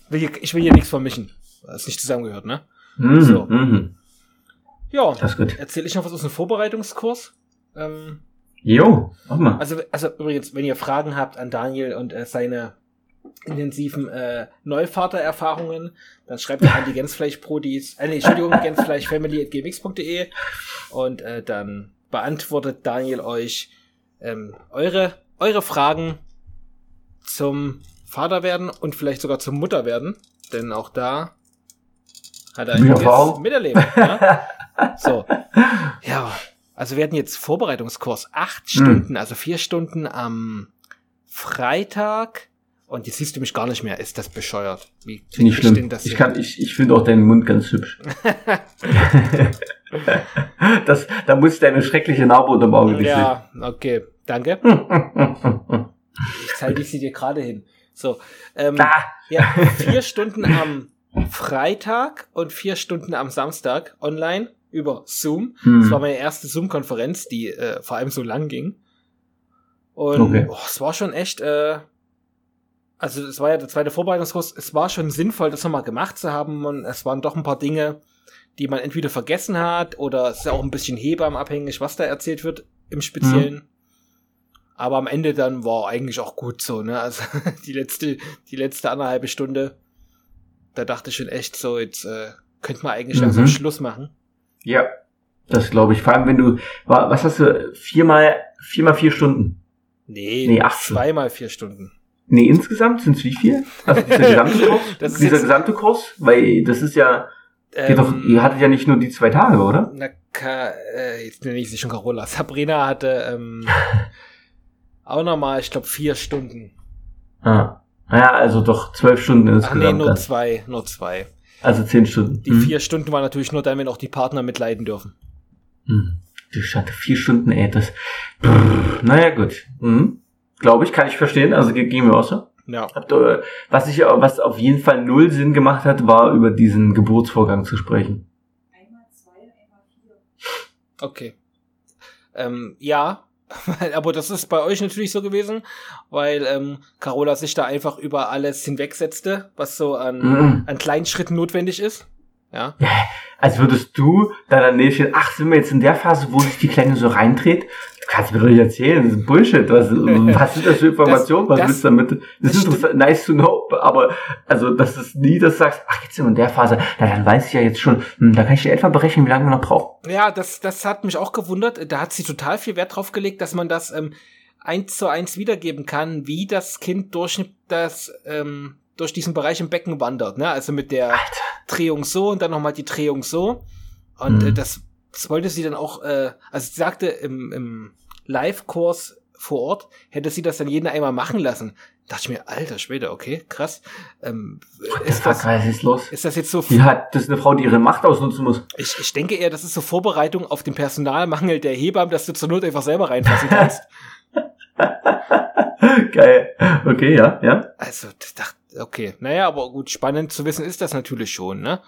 Ich will hier nichts vermischen. Das ist nicht zusammengehört, ne? Mhm, so. Mhm. Ja, das ist gut. erzähle ich noch was aus dem Vorbereitungskurs. Ähm, jo, mach mal. Also, also übrigens, wenn ihr Fragen habt an Daniel und äh, seine intensiven äh, Neuvater-Erfahrungen, dann schreibt ihr an die Gänsfleisch-Prodis, äh, nee, Entschuldigung, gänsfleischfamily.gmx.de und äh, dann beantwortet Daniel euch ähm, eure, eure Fragen zum Vaterwerden und vielleicht sogar zum Mutterwerden, denn auch da hat er einiges miterlebt. Ja? So. Ja, also wir hatten jetzt Vorbereitungskurs acht hm. Stunden, also vier Stunden am Freitag, und jetzt siehst du mich gar nicht mehr. Ist das bescheuert? Wie nicht schlimm. Ich, das ich, kann, ich, ich finde auch deinen Mund ganz hübsch. das, da muss deine schreckliche Narbe unterm Auge nicht Ja, sehen. okay. Danke. ich zeige sie dir gerade hin. So. Ähm, ah. ja, vier Stunden am Freitag und vier Stunden am Samstag online über Zoom. Hm. Das war meine erste Zoom-Konferenz, die äh, vor allem so lang ging. Und okay. oh, es war schon echt äh, also es war ja der zweite Vorbereitungskurs, es war schon sinnvoll, das nochmal gemacht zu haben und es waren doch ein paar Dinge, die man entweder vergessen hat oder es ist ja auch ein bisschen hebammenabhängig, was da erzählt wird im Speziellen. Mhm. Aber am Ende dann war eigentlich auch gut so, ne? Also die letzte, die letzte anderthalbe Stunde, da dachte ich schon echt so, jetzt äh, könnte man eigentlich mhm. langsam Schluss machen. Ja, das glaube ich. Vor allem, wenn du, was hast du, viermal, viermal vier Stunden? Nee, nee acht zweimal vier Stunden. Nee, insgesamt sind es wie viel? Also dieser gesamte Kurs? dieser gesamte Kurs? Weil das ist ja. Ähm, doch, ihr hattet ja nicht nur die zwei Tage, oder? Na, Ka äh, jetzt nenne ich sie schon Carola. Sabrina hatte ähm, auch nochmal, ich glaube, vier Stunden. Ah. Ja, also doch zwölf Stunden insgesamt. Ach nee, nur zwei, nur zwei. Also zehn Stunden. Die hm. vier Stunden waren natürlich nur dann, wenn auch die Partner mitleiden dürfen. Hm. Du Schande, vier Stunden, ey, das. Brrr, naja, gut. Hm. Glaube ich, kann ich verstehen. Also ging mir auch so. Ja. Was ich, was auf jeden Fall null Sinn gemacht hat, war über diesen Geburtsvorgang zu sprechen. Einmal zwei, einmal vier. Okay. Ähm, ja, Aber das ist bei euch natürlich so gewesen, weil ähm, Carola sich da einfach über alles hinwegsetzte, was so an, Mhm. an kleinen Schritten notwendig ist. Ja. Als würdest du deiner Näschen, ach, sind wir jetzt in der Phase, wo sich die Kleine so reindreht? Du kannst mir doch nicht erzählen, das ist Bullshit. Was, was sind das für Informationen? was das- willst du damit? Das, das ist interessant, nice to know, aber also das ist nie, dass du sagst, ach, jetzt sind wir in der Phase, na, dann weiß ich ja jetzt schon, hm, da kann ich dir etwa berechnen, wie lange wir noch brauchen. Ja, das, das hat mich auch gewundert. Da hat sie total viel Wert drauf gelegt, dass man das ähm, eins zu eins wiedergeben kann, wie das Kind durch das ähm, durch diesen Bereich im Becken wandert. Ne? Also mit der Drehung so und dann nochmal die Drehung so. Und Mhm. äh, das, das wollte sie dann auch, äh, also sie sagte im, im Live-Kurs vor Ort, hätte sie das dann jeden einmal machen lassen. Dachte ich mir, alter Schwede, okay, krass. Ähm, ist, das, was ist los? ist das jetzt so Die hat, das ist eine Frau, die ihre Macht ausnutzen muss. ich, ich denke eher, das ist so Vorbereitung auf den Personalmangel der Hebammen, dass du zur Not einfach selber reinfassen kannst. Geil. Okay, ja, ja. also, das dachte, okay. Naja, aber gut, spannend zu wissen ist das natürlich schon, ne?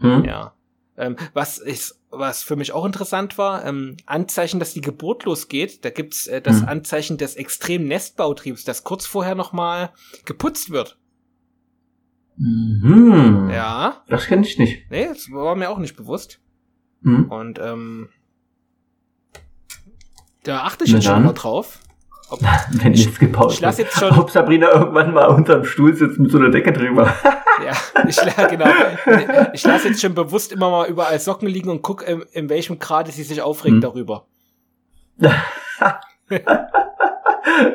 Hm. Ja. Ähm, was ist, was für mich auch interessant war, ähm, Anzeichen, dass die Geburt losgeht. Da gibt's äh, das Hm. Anzeichen des extremen Nestbautriebs, das kurz vorher nochmal geputzt wird. Mhm. Ja. Das kenne ich nicht. Nee, das war mir auch nicht bewusst. Hm. Und ähm, da achte ich Na jetzt schon mal drauf. Ob, Wenn Ich- nichts gebaut ich lass jetzt schon- Ob Sabrina irgendwann mal unterm Stuhl sitzt mit so einer Decke drüber. Ja, ich, genau. Ich lasse jetzt schon bewusst immer mal überall Socken liegen und guck, in, in welchem Grade sie sich aufregt Hm. darüber.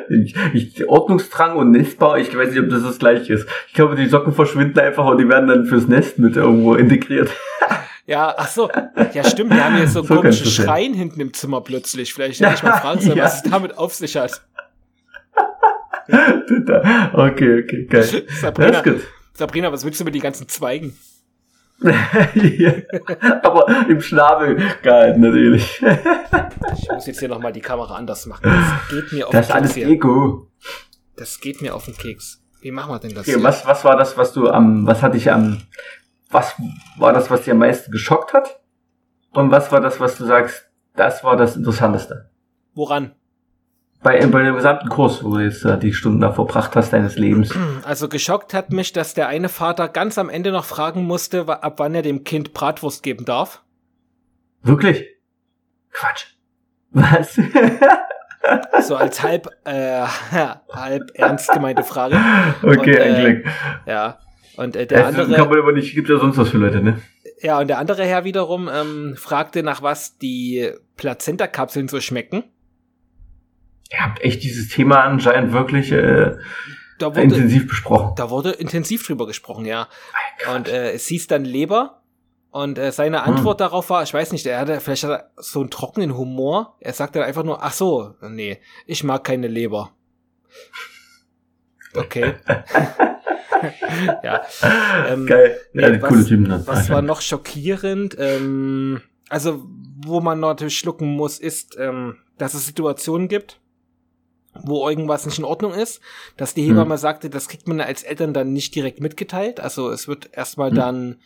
ich, ich, Ordnungsdrang und Nestbau, ich weiß nicht, ob das das gleiche ist. Ich glaube, die Socken verschwinden einfach und die werden dann fürs Nest mit irgendwo integriert. Ja, ach so. Ja, stimmt. Wir haben hier so einen So komischen. Schrein hinten im Zimmer plötzlich. Vielleicht hätte ich mal fragen sollen, Ja. was es damit auf sich hat. okay, okay, geil. Das Sabrina, ist. Sabrina, was willst du mit den ganzen Zweigen? Ja. Aber im Schnabel gehalten, natürlich. Ich muss jetzt hier nochmal die Kamera anders machen. Das geht mir auf Das ist den Keks alles hier. Ego. Das geht mir auf den Keks. Wie machen wir denn das Okay, hier? was, was war das, was du am, was hat dich am, was war das, was dir am meisten geschockt hat? Und was war das, was du sagst, das war das Interessanteste? Woran? Bei, bei dem gesamten Kurs, wo du jetzt äh, die Stunden da verbracht hast deines Lebens. Also geschockt hat mich, dass der eine Vater ganz am Ende noch fragen musste, ab wann er dem Kind Bratwurst geben darf. Wirklich? Quatsch. Was? So als halb, äh, halb ernst gemeinte Frage. okay, Und, äh, ein Glück. Ja. Und äh, der kann andere, man aber nicht, gibt ja sonst was für Leute, ne? ja, und der andere Herr wiederum ähm, fragte, nach was die Plazenta-Kapseln so schmecken. Ihr habt echt dieses Thema anscheinend wirklich äh, wurde, intensiv besprochen. da wurde intensiv drüber gesprochen, ja. Quatsch. Und äh, es hieß dann Leber. Und äh, seine Hm. Antwort darauf war, ich weiß nicht, er hatte vielleicht hat er so einen trockenen Humor. Er sagte dann einfach nur, ach so, nee, ich mag keine Leber. Okay. ja. Ähm, Geil. nee, ja, was- coole Typen dann. Was war noch schockierend? Ähm, also, wo man natürlich schlucken muss, ist, ähm, dass es Situationen gibt, wo irgendwas nicht in Ordnung ist, dass die Hm. Hebamme sagte, das kriegt man als Eltern dann nicht direkt mitgeteilt. Also es wird erstmal Hm. dann,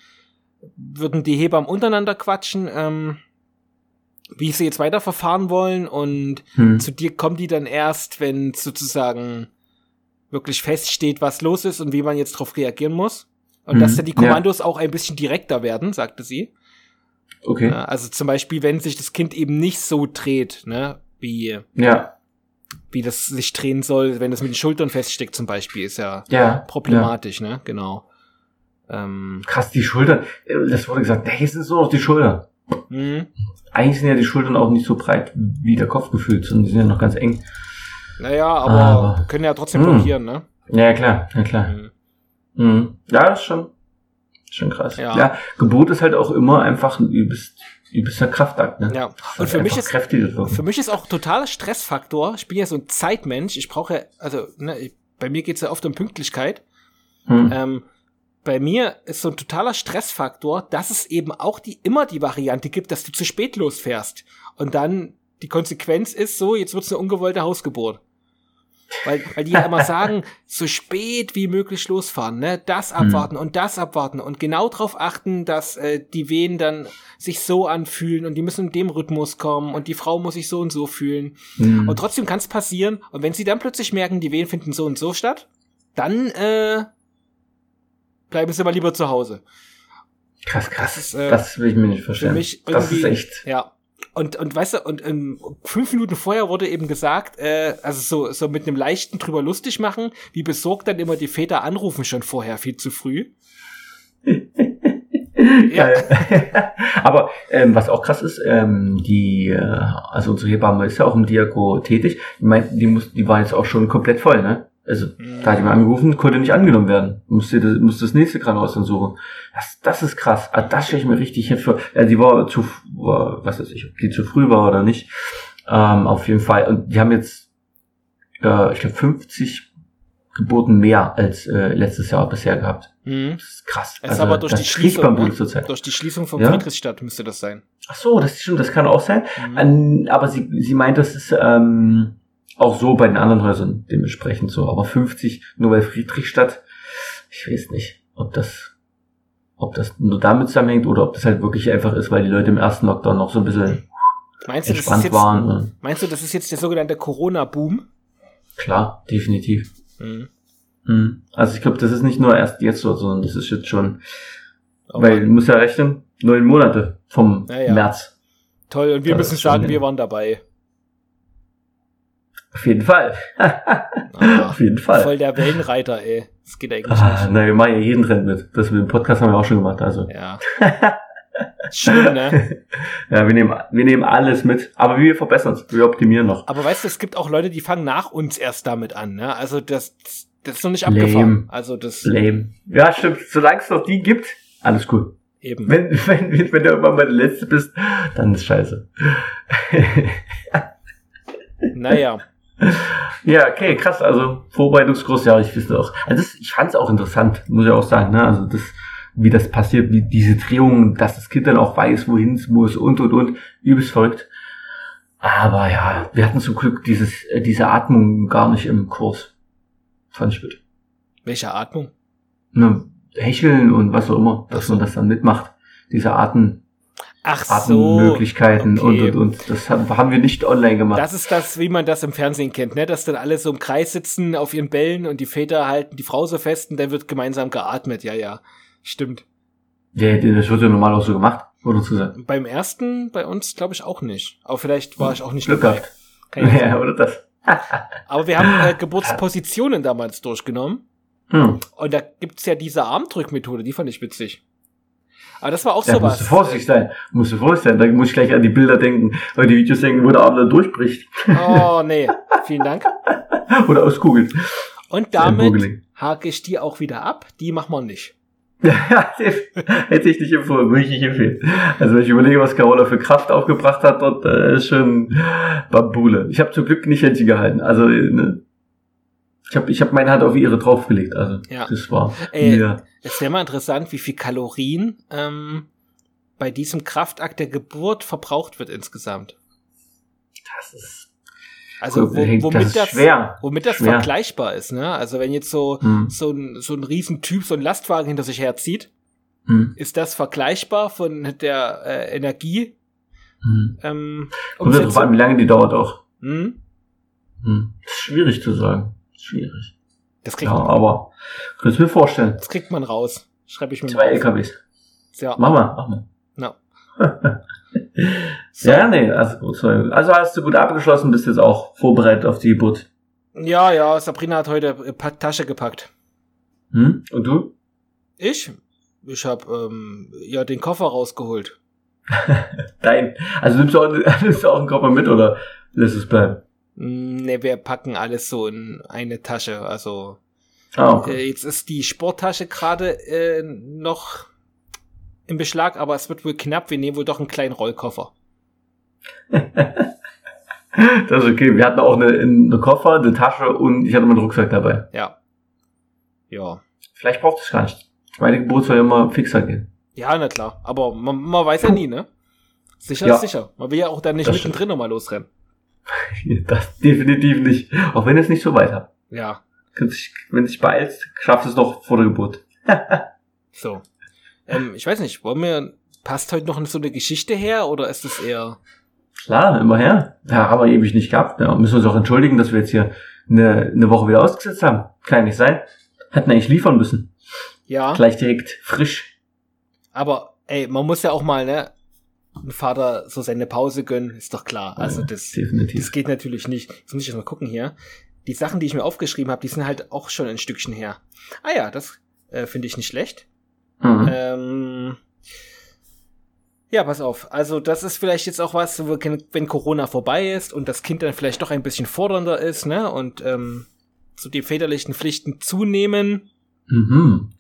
würden die Hebammen untereinander quatschen, ähm, wie sie jetzt weiter verfahren wollen und Hm. zu dir kommen die dann erst, wenn sozusagen wirklich feststeht, was los ist und wie man jetzt darauf reagieren muss. Und Mhm, dass dann die ja. Kommandos auch ein bisschen direkter werden, sagte sie. Okay. Ja, Also zum Beispiel, wenn sich das Kind eben nicht so dreht, ne, wie, Ja. wie das sich drehen soll, wenn es mit den Schultern feststeckt zum Beispiel, ist ja Ja. Ja. problematisch, ne, genau. Ähm, Krass, die Schultern. äh, Das wurde gesagt, hey, es sind nur noch die Schultern. mh, Eigentlich sind ja die Schultern auch nicht so breit wie der Kopf gefühlt, sondern die sind ja noch ganz eng. Naja, aber, Aber- können ja trotzdem Hm. blockieren, ne? Ja, klar, ja klar. Mhm. Mhm. Ja, das ist schon, schon krass. Ja. Ja. Geburt ist halt auch immer einfach ein übelst, übelster Kraftakt, ne? Ja. Und für mich ist-. Für mich ist auch totaler Stressfaktor. Ich bin ja so ein Zeitmensch. Ich brauche ja, also, ne, ich, bei mir geht's ja oft um Pünktlichkeit. Hm. Ähm, bei mir ist so ein totaler Stressfaktor, dass es eben auch die immer die Variante gibt, dass du zu spät losfährst. Und dann die Konsequenz ist so, jetzt wird's eine ungewollte Hausgeburt. Weil, weil die ja immer sagen, so spät wie möglich losfahren, ne? Das abwarten mhm. und das abwarten und genau darauf achten, dass äh, die Wehen dann sich so anfühlen und die müssen in dem Rhythmus kommen und die Frau muss sich so und so fühlen. Mhm. Und trotzdem kann es passieren. Und wenn sie dann plötzlich merken, die Wehen finden so und so statt, dann äh, bleiben sie mal lieber zu Hause. Krass, krass. Das, ist, äh, das will ich mir nicht vorstellen. Für mich das ist echt. Ja, und, und weißt du, und ähm, fünf Minuten vorher wurde eben gesagt, äh, also so, so mit einem leichten drüber lustig machen, wie besorgt dann immer die Väter anrufen schon vorher, viel zu früh. ja. Aber ähm, was auch krass ist, ähm, die, äh, also unsere Hebamme ist ja auch im Diako tätig. Ich meine, die muss, die war jetzt auch schon komplett voll, ne? Also, mhm. da hat jemand angerufen, konnte nicht angenommen werden. Musste das, musste das nächste Krankenhaus dann suchen. Das, das ist krass. Also, das stelle ich mir richtig hin für. Ja, die war zu, war, was weiß ich, ob die zu früh war oder nicht. Ähm, auf jeden Fall. Und die haben jetzt, äh, ich glaube, 50 Geburten mehr als äh, letztes Jahr bisher gehabt. Mhm. Das ist krass. Es also, aber durch die Schließung, ne? durch die Schließung von ja? Friedrichstadt müsste das sein. Ach so, das stimmt, das kann auch sein. Mhm. aber sie, sie meint, das ist, ähm, auch so bei den anderen Häusern dementsprechend so. Aber 50 nur bei Friedrichstadt, ich weiß nicht, ob das, ob das nur damit zusammenhängt oder ob das halt wirklich einfach ist, weil die Leute im ersten Lockdown noch so ein bisschen meinst entspannt jetzt, waren. Meinst du, das ist jetzt der sogenannte Corona-Boom? Klar, definitiv. Mhm. Mhm. Also ich glaube, das ist nicht nur erst jetzt so, sondern das ist jetzt schon, oh weil du musst ja rechnen, neun Monate vom ja, ja. März. Toll, und wir das müssen sagen, wir waren dabei. Auf jeden Fall. Ah, Auf jeden Fall. Voll der Wellenreiter, ey. Das geht eigentlich ah, nicht. Na, wir machen ja jeden Trend mit. Das mit dem Podcast haben wir auch schon gemacht, also. Ja. Schön, ne? Ja, wir nehmen, wir nehmen alles mit. Aber wir verbessern es. Wir optimieren noch. Aber weißt du, es gibt auch Leute, die fangen nach uns erst damit an, ne? Also das, das ist noch nicht Lame. abgefahren. Also das. Lame. Ja, stimmt. Solange es noch die gibt, alles cool. Eben. Wenn, wenn, wenn du irgendwann mal der Letzte bist, dann ist scheiße. naja. Ja, okay, krass. Also Vorbereitungskurs, ja, ich wüsste auch. Also das, ich fand es auch interessant, muss ich auch sagen. Ne? Also das, wie das passiert, wie diese Drehungen, dass das Kind dann auch weiß, wohin es muss und und und, übelst verrückt. Aber ja, wir hatten zum Glück dieses, äh, diese Atmung gar nicht im Kurs. Fand ich gut. Welche Atmung? Ne, Hecheln und was auch immer, dass so. man das dann mitmacht. Diese Arten, Ach so. Möglichkeiten okay. und, und, und. Das haben wir nicht online gemacht. Das ist das, wie man das im Fernsehen kennt, ne? Dass dann alle so im Kreis sitzen auf ihren Bällen und die Väter halten die Frau so fest und dann wird gemeinsam geatmet. Ja, ja. Stimmt. Ja, das wird ja normal auch so gemacht, oder zu sagen. Beim ersten, bei uns, glaube ich auch nicht. Aber vielleicht war ich auch nicht Glück dabei. Ja, oder das. Aber wir haben äh, Geburtspositionen damals durchgenommen. Hm. Und da gibt's ja diese Armdrückmethode, die fand ich witzig. Aber das war auch ja, sowas. Musst du vorsichtig sein. Musst du vorsichtig sein. Da muss ich gleich an die Bilder denken, oder die Videos denken, wo der Arm dann durchbricht. Oh, nee. Vielen Dank. oder aus Google. Und damit hake ich die auch wieder ab. Die machen wir nicht. Ja, hätte ich nicht empfohlen, würde ich nicht empfehlen. Also wenn ich überlege, was Carola für Kraft aufgebracht hat, dort äh, ist schon Bambule. Ich habe zum Glück nicht Händchen gehalten. Also ne, ich habe ich hab meine Hand auf ihre draufgelegt. Also ja. das war Ey. Es wäre mal interessant, wie viel Kalorien ähm, bei diesem Kraftakt der Geburt verbraucht wird insgesamt. Das ist also wo, womit das, schwer. womit das schwer. vergleichbar ist, ne? Also wenn jetzt so hm. so ein so ein Riesentyp so ein Lastwagen hinter sich herzieht, hm. ist das vergleichbar von der äh, Energie? Hm. Ähm, Kommt ja drauf an, wie lange die dauert auch. Hm? Hm. Schwierig zu sagen. Schwierig. Das kriegt ja, man. aber kannst du mir vorstellen. Das kriegt man raus. Schreibe ich mir Zwei mal. LKWs. Ja. Mach mal, mach mal. No. so. Ja, nee, also gut. Also hast du gut abgeschlossen, bist jetzt auch vorbereitet auf die Geburt. Ja, ja, Sabrina hat heute Tasche gepackt. Hm? Und du? Ich? Ich habe ähm, ja den Koffer rausgeholt. Dein. Also nimmst du, auch, nimmst du auch einen Koffer mit oder lässt es bleiben? Ne, wir packen alles so in eine Tasche. Also ah, okay. äh, jetzt ist die Sporttasche gerade äh, noch im Beschlag, aber es wird wohl knapp. Wir nehmen wohl doch einen kleinen Rollkoffer. das ist okay. Wir hatten auch eine, eine Koffer, eine Tasche und ich hatte meinen Rucksack dabei. Ja. Ja. Vielleicht braucht es gar nicht. Meine Geburt soll ja immer fixer gehen. Ja, na klar. Aber man, man weiß ja nie, ne? Sicher ja. ist sicher. Man will ja auch dann nicht mittendrin nochmal losrennen. Das definitiv nicht. Auch wenn es nicht so weit hat. Ja, Wenn sich, wenn sich beeilst, schaffst du es doch vor der Geburt. so. Ähm, ich weiß nicht, wollen wir, passt heute noch so eine Geschichte her oder ist es eher, Klar, immer her. Ja, haben wir ewig nicht gehabt. Ja, müssen wir uns auch entschuldigen, dass wir jetzt hier eine, eine Woche wieder ausgesetzt haben. Kann ja nicht sein. Hätten eigentlich liefern müssen. ja, Gleich direkt frisch. aber ey, man muss ja auch mal, ne, ein Vater so seine Pause gönnen, ist doch klar. Also das, Definitiv. das geht natürlich nicht. Jetzt muss ich erst mal gucken hier. Die Sachen, die ich mir aufgeschrieben habe, die sind halt auch schon ein Stückchen her. Ah ja, das äh, finde ich nicht schlecht. Mhm. Ähm, ja, pass auf. Also das ist vielleicht jetzt auch was, wenn Corona vorbei ist und das Kind dann vielleicht doch ein bisschen fordernder ist, ne? Und ähm, so die väterlichen Pflichten zunehmen, Mhm.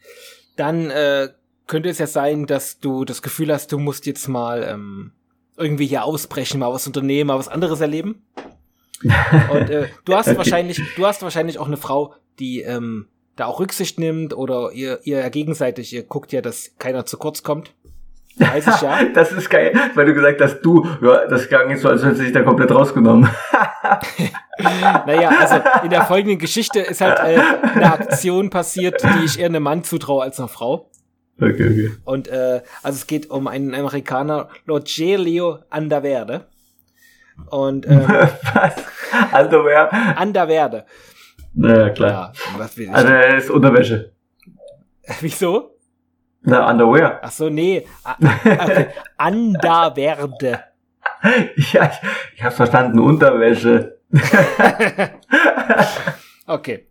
dann äh, könnte es ja sein, dass du das Gefühl hast, du musst jetzt mal ähm, irgendwie hier ausbrechen, mal was unternehmen, mal was anderes erleben. Und äh, du hast Okay. wahrscheinlich, du hast wahrscheinlich auch eine Frau, die ähm, da auch Rücksicht nimmt oder ihr, ihr ja gegenseitig, ihr guckt ja, dass keiner zu kurz kommt. Weiß ich ja. Das ist geil, weil du gesagt hast, du, ja, das klang jetzt so, als hätte sich da komplett rausgenommen. Naja, also in der folgenden Geschichte ist halt äh, eine Aktion passiert, die ich eher einem Mann zutraue als einer Frau. Okay, okay. Und äh, also es geht um einen Amerikaner, Rogelio Andaverde. Und ähm, Was? Underwear? Andaverde. Naja, klar. Ja, was will ich? Also, er ist Unterwäsche. Wieso? Na, Underwear. Ach so, nee. Okay. Andaverde. Ja, ich, ich hab's verstanden, Unterwäsche. Okay.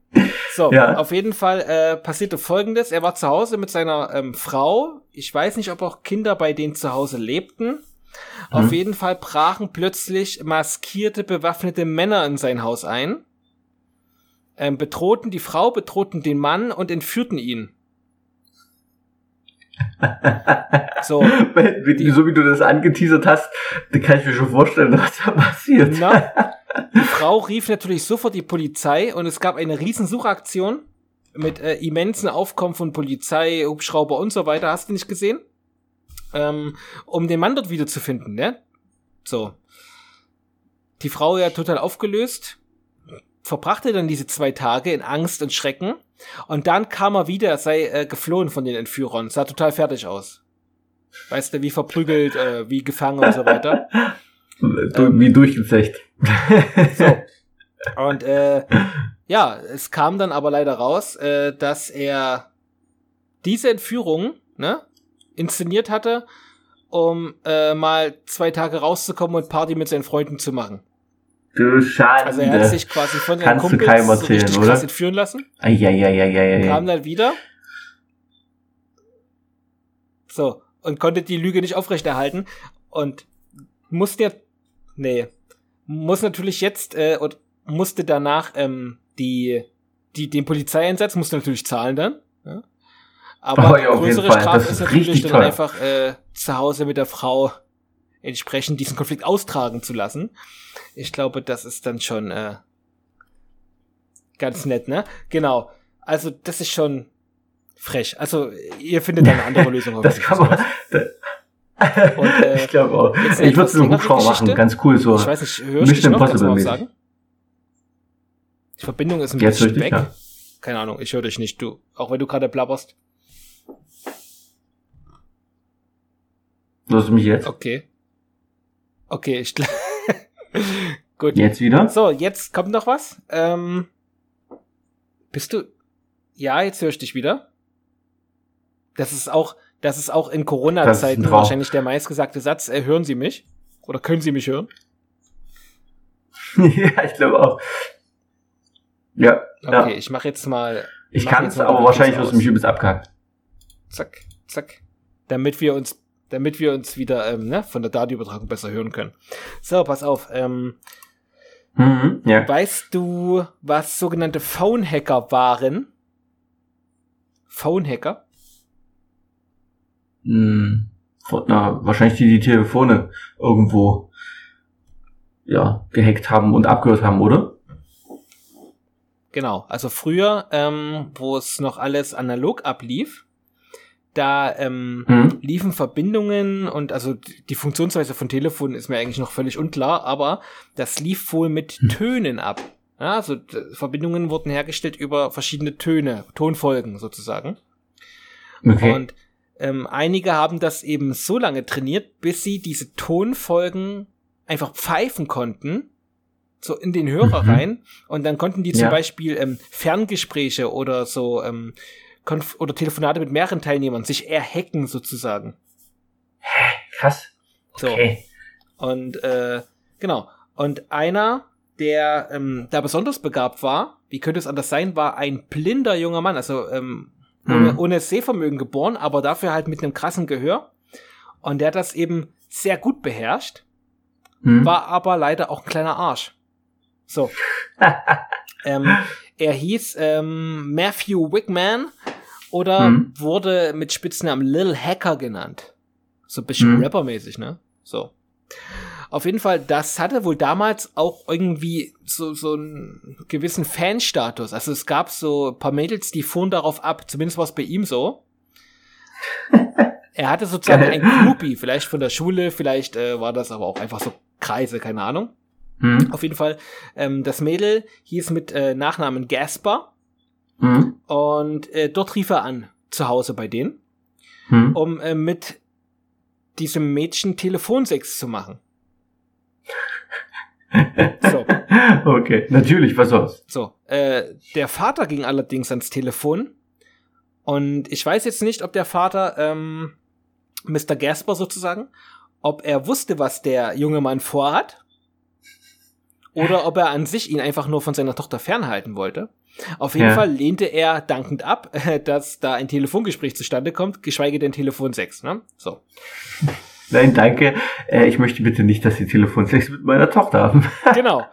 So, Ja. auf jeden Fall äh, passierte folgendes. Er war zu Hause mit seiner ähm, Frau. Ich weiß nicht, ob auch Kinder bei denen zu Hause lebten. Auf Mhm. jeden Fall brachen plötzlich maskierte, bewaffnete Männer in sein Haus ein, ähm, bedrohten die Frau, bedrohten den Mann und entführten ihn. So, wie- so wie du das angeteasert hast, kann ich mir schon vorstellen, was da passiert. Na, die Frau rief natürlich sofort die Polizei und es gab eine riesen Suchaktion mit äh, immensen Aufkommen von Polizei, Hubschrauber und so weiter. Hast du nicht gesehen? Ähm, um den Mann dort wiederzufinden, ne? So. Die Frau ja total aufgelöst, verbrachte dann diese zwei Tage in Angst und Schrecken und dann kam er wieder, er sei äh, geflohen von den Entführern, sah total fertig aus. Weißt du, wie verprügelt, äh, wie gefangen und so weiter. Du, wie durchgezecht. So. Und äh, ja, es kam dann aber leider raus, äh, dass er diese Entführung ne, inszeniert hatte, um äh, mal zwei Tage rauszukommen und Party mit seinen Freunden zu machen. Du Schande. Also er hat sich quasi von seinen Kannst Kumpels so erzählen, richtig oder? krass entführen lassen, Eieieiei. kam dann wieder. So, und konnte die Lüge nicht aufrechterhalten und musste ja, nee, muss natürlich jetzt äh, und musste danach ähm, die, die den Polizeieinsatz musste natürlich zahlen dann. Ja? Aber Oh ja, größere. Strafe ist ist natürlich dann teuer. einfach äh, zu Hause mit der Frau entsprechend diesen Konflikt austragen zu lassen. Ich glaube, das ist dann schon äh, ganz nett, ne? Genau. Also das ist schon frech. Also ihr findet eine andere Lösung. Das kann man. Und, äh, ich glaube auch. jetzt Ich würde etwas so einen Hubschrauber machen, ganz cool so. Ich weiß nicht, hörst Mission noch? Du was Impossible sagen? Die Verbindung ist ein Jetzt bisschen weg. ja. Keine Ahnung, ich höre dich nicht, du. Auch wenn du gerade blabberst. Hörst du mich jetzt? Okay. Okay, ich Gut. Jetzt wieder? So, jetzt kommt noch was. Ähm, bist du. Ja, jetzt höre ich dich wieder. Das ist auch, das ist auch in Corona-Zeiten wahrscheinlich der meistgesagte Satz. Äh, hören Sie mich? Oder können Sie mich hören? ja, ich glaube auch. Ja, Okay, ja. ich mache jetzt mal. Ich kann es, aber wahrscheinlich wirst du mich übelst abgehakt. Zack, zack. Damit wir uns, damit wir uns wieder ähm, ne, von der Datenübertragung besser hören können. So, pass auf. Ähm, Mhm, ja. weißt du, was sogenannte Phone-Hacker waren? Phone-Hacker? Hm, von- na, wahrscheinlich die die Telefone irgendwo ja, gehackt haben und abgehört haben, oder? Genau. Also früher, ähm, wo es noch alles analog ablief, da ähm, mhm. liefen Verbindungen und also die Funktionsweise von Telefon ist mir eigentlich noch völlig unklar, aber das lief wohl mit mhm. Tönen ab. Ja, also Verbindungen wurden hergestellt über verschiedene Töne, Tonfolgen sozusagen. Okay. Und ähm, einige haben das eben so lange trainiert, bis sie diese Tonfolgen einfach pfeifen konnten, so in den Hörer mhm. rein. Und dann konnten die zum ja. Beispiel ähm, Ferngespräche oder so ähm, Konf oder Telefonate mit mehreren Teilnehmern sich eher hacken sozusagen. Hä? Krass. Okay. So. Und äh, genau. Und einer, der ähm, da besonders begabt war, wie könnte es anders sein, war ein blinder junger Mann, also ähm, ohne, mhm. ohne Sehvermögen geboren, aber dafür halt mit einem krassen Gehör. Und der hat das eben sehr gut beherrscht, mhm. war aber leider auch ein kleiner Arsch. So. ähm, er hieß ähm, Matthew Wickman oder mhm. wurde mit Spitznamen Lil Hacker genannt. So ein bisschen mhm. rappermäßig, ne? So. Auf jeden Fall, das hatte wohl damals auch irgendwie so, so einen gewissen Fanstatus. Also es gab so ein paar Mädels, die fuhren darauf ab, zumindest war es bei ihm so. er hatte sozusagen ein Groupie, vielleicht von der Schule, vielleicht äh, war das aber auch einfach so Kreise, keine Ahnung. Mhm. Auf jeden Fall, ähm, das Mädel hieß mit äh, Nachnamen Gasper. Mhm. Und äh, dort rief er an, zu Hause bei denen, mhm. um äh, mit diesem Mädchen Telefonsex zu machen. so. Okay, natürlich, was soll's. So, äh, der Vater ging allerdings ans Telefon und ich weiß jetzt nicht, ob der Vater, ähm, Mr. Gasper sozusagen, ob er wusste, was der junge Mann vorhat oder ob er an sich ihn einfach nur von seiner Tochter fernhalten wollte. Auf jeden ja. Fall lehnte er dankend ab, dass da ein Telefongespräch zustande kommt, geschweige denn Telefon 6, ne? So. Nein, danke. Äh, ich möchte bitte nicht, dass Sie Telefonsex mit meiner Tochter haben. genau.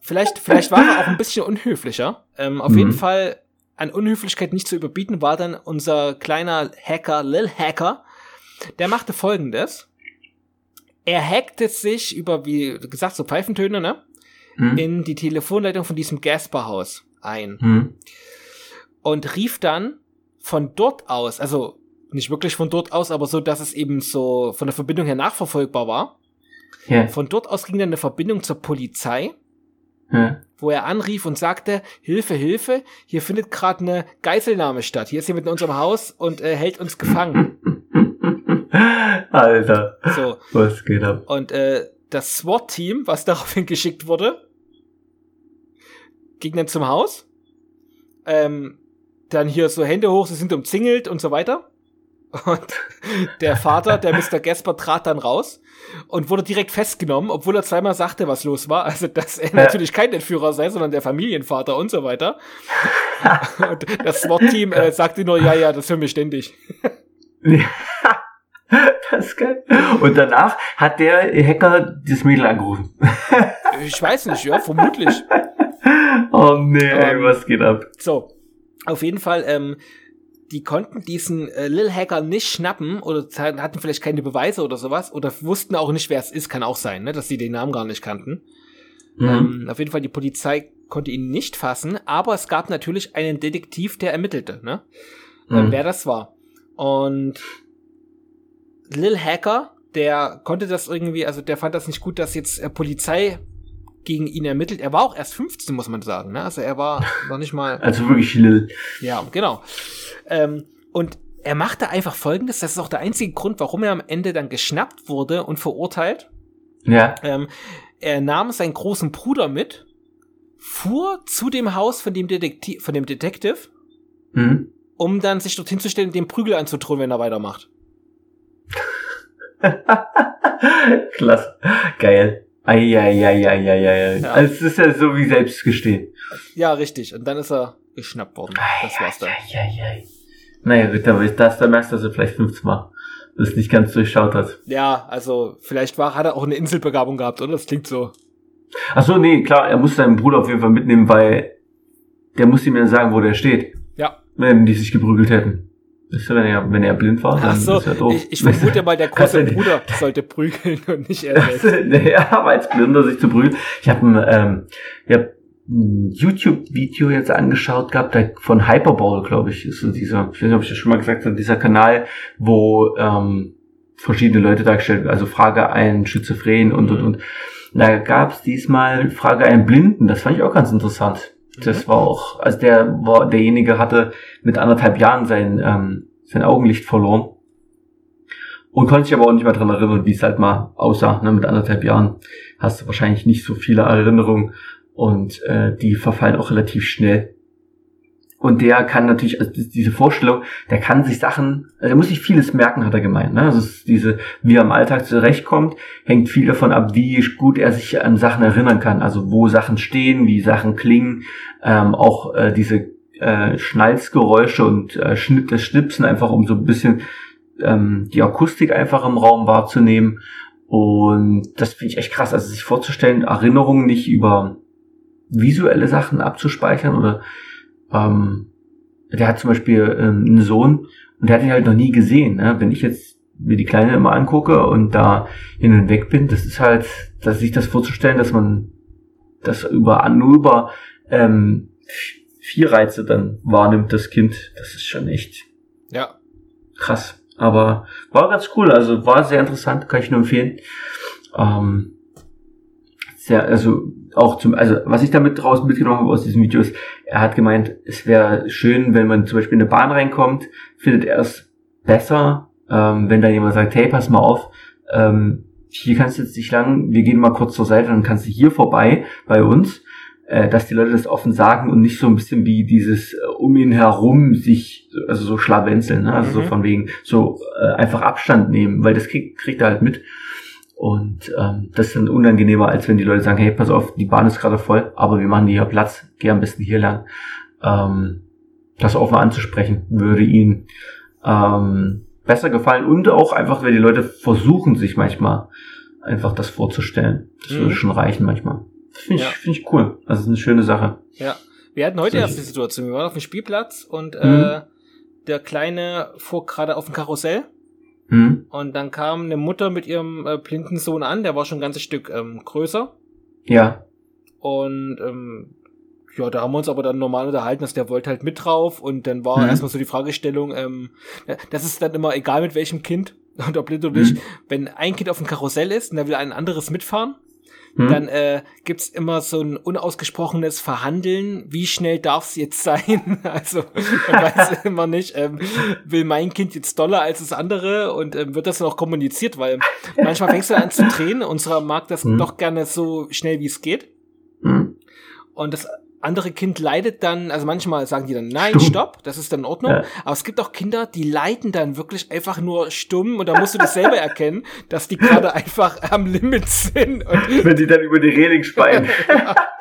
Vielleicht, vielleicht war er auch ein bisschen unhöflicher. Ähm, auf mhm. jeden Fall an Unhöflichkeit nicht zu überbieten war dann unser kleiner Hacker, Lil Hacker. Der machte folgendes. Er hackte sich über, wie gesagt, so Pfeifentöne, ne? Mhm. In die Telefonleitung von diesem Gasper-Haus ein. Mhm. Und rief dann von dort aus, also nicht wirklich von dort aus, aber so, dass es eben so von der Verbindung her nachverfolgbar war. Ja. Von dort aus ging dann eine Verbindung zur Polizei, ja. wo er anrief und sagte, Hilfe, Hilfe, hier findet gerade eine Geiselnahme statt. Hier ist jemand in unserem Haus und äh, hält uns gefangen. Alter. So. Was geht ab? Und äh, das SWAT-Team, was daraufhin geschickt wurde, ging dann zum Haus. Ähm, dann hier so Hände hoch, sie sind umzingelt und so weiter. Und der Vater, der Mr. Gasper, trat dann raus und wurde direkt festgenommen, obwohl er zweimal sagte, was los war. Also, dass er natürlich kein Entführer sei, sondern der Familienvater und so weiter. und das SWAT-Team äh, sagte nur, ja, ja, das hören wir ständig. das ist geil. Und danach hat der Hacker das Mädel angerufen. ich weiß nicht, ja, vermutlich. Oh nee, ähm, was geht ab? So, auf jeden Fall, ähm, die konnten diesen äh, Lil Hacker nicht schnappen oder hatten vielleicht keine Beweise oder sowas oder wussten auch nicht, wer es ist, kann auch sein, ne, dass sie den Namen gar nicht kannten. Mhm. Ähm, auf jeden Fall, die Polizei konnte ihn nicht fassen, aber es gab natürlich einen Detektiv, der ermittelte, ne? Ähm, mhm. Wer das war. Und Lil Hacker, der konnte das irgendwie, also der fand das nicht gut, dass jetzt äh, Polizei gegen ihn ermittelt. Er war auch erst 15, muss man sagen. Ne? Also er war noch nicht mal. Also wirklich Lil. Ja, genau. Ähm, und er machte einfach folgendes, das ist auch der einzige Grund, warum er am Ende dann geschnappt wurde und verurteilt. Ja. Ähm, er nahm seinen großen Bruder mit, fuhr zu dem Haus von dem Detektiv, von dem Detective, mhm. um dann sich dorthin zu stellen und den Prügel anzudrohen, wenn er weitermacht. Klasse. Geil. Eieieiei. Ja. Also es ist ja so wie Selbstgestehen. Ja, richtig. Und dann ist er geschnappt worden. Das war's dann. Eieiei. Naja, gut, aber das da merkst du also vielleicht 15 Mal, dass es nicht ganz durchschaut hat. Ja, also vielleicht war, hat er auch eine Inselbegabung gehabt, oder? Das klingt so. Ach so, nee, klar, er muss seinen Bruder auf jeden Fall mitnehmen, weil der muss ihm ja sagen, wo der steht. Ja. Wenn die sich geprügelt hätten. Ist ja, wenn er, wenn er blind war, dann Ach so, ist er doof. Ich, ich vermute mal, der große Bruder sollte prügeln und nicht er selbst. naja, aber als Blinder sich zu prügeln. Ich habe ähm, ich hab ein YouTube-Video jetzt angeschaut gehabt, der von Hyperball, glaube ich, ist so dieser, ich weiß nicht, ob ich das schon mal gesagt habe, dieser Kanal, wo ähm, verschiedene Leute dargestellt, also Frage ein Schizophren und und und. Da gab es diesmal Frage einen Blinden, das fand ich auch ganz interessant. Das war auch, also der war, derjenige hatte mit anderthalb Jahren sein, ähm, sein Augenlicht verloren. Und konnte sich aber auch nicht mehr dran erinnern, wie es halt mal aussah. Ne? Mit anderthalb Jahren hast du wahrscheinlich nicht so viele Erinnerungen und äh, die verfallen auch relativ schnell. Und der kann natürlich, also diese Vorstellung, der kann sich Sachen, also er muss sich vieles merken, hat er gemeint. Ne? Also diese, wie er im Alltag zurechtkommt, hängt viel davon ab, wie gut er sich an Sachen erinnern kann. Also wo Sachen stehen, wie Sachen klingen, ähm, auch äh, diese äh, Schnalzgeräusche und äh, Schnitt, das Schnipsen einfach, um so ein bisschen ähm, die Akustik einfach im Raum wahrzunehmen. Und das finde ich echt krass, also sich vorzustellen, Erinnerungen nicht über visuelle Sachen abzuspeichern oder ähm, der hat zum Beispiel ähm, einen Sohn und der hat ihn halt noch nie gesehen. Ne? Wenn ich jetzt mir die Kleine immer angucke und da hin und weg bin, das ist halt, dass sich das vorzustellen, dass man das über nur über ähm, vier Reize dann wahrnimmt, das Kind, das ist schon echt ja. krass. Aber war ganz cool, also war sehr interessant, kann ich nur empfehlen. Ähm, sehr, also auch zum, also was ich damit draußen mitgenommen habe aus diesem Video ist, er hat gemeint, es wäre schön, wenn man zum Beispiel in eine Bahn reinkommt, findet er es besser, ähm, wenn da jemand sagt, hey, pass mal auf, ähm, hier kannst du jetzt nicht lang, wir gehen mal kurz zur Seite, dann kannst du hier vorbei bei uns, äh, dass die Leute das offen sagen und nicht so ein bisschen wie dieses äh, um ihn herum sich, also so schlawenzeln, ne? also mhm. so von wegen so äh, einfach Abstand nehmen, weil das kriegt, kriegt er halt mit. Und ähm, das ist dann unangenehmer, als wenn die Leute sagen, hey, pass auf, die Bahn ist gerade voll, aber wir machen hier Platz, geh am besten hier lang. Ähm, das offen anzusprechen, würde ihnen ähm, besser gefallen und auch einfach, wenn die Leute versuchen, sich manchmal einfach das vorzustellen. Das mhm. würde schon reichen manchmal. Finde ich, ja. finde ich cool. Das ist eine schöne Sache. Ja. Wir hatten heute erst die Situation. Wir waren auf dem Spielplatz und äh, mhm. der Kleine fuhr gerade auf dem Karussell hm? Und dann kam eine Mutter mit ihrem äh, blinden Sohn an, der war schon ein ganzes Stück ähm, größer. Ja. Und ähm, ja, da haben wir uns aber dann normal unterhalten, dass der wollte halt mit drauf und dann war mhm. erstmal so die Fragestellung, ähm, das ist dann immer egal mit welchem Kind und ob blind oder nicht, mhm. wenn ein Kind auf dem Karussell ist und der will ein anderes mitfahren, hm. dann äh, gibt's immer so ein unausgesprochenes Verhandeln, wie schnell darf's jetzt sein? also man weiß immer nicht, ähm, will mein Kind jetzt doller als das andere und ähm, wird das dann auch kommuniziert, weil manchmal fängst du an zu drehen, unserer mag das hm. doch gerne so schnell wie es geht. Hm. Und das andere Kind leidet dann, also manchmal sagen die dann, nein, stumm. stopp, das ist dann in Ordnung. Ja. Aber es gibt auch Kinder, die leiden dann wirklich einfach nur stumm und da musst du das selber erkennen, dass die gerade einfach am Limit sind. Wenn die dann über die Reling speien.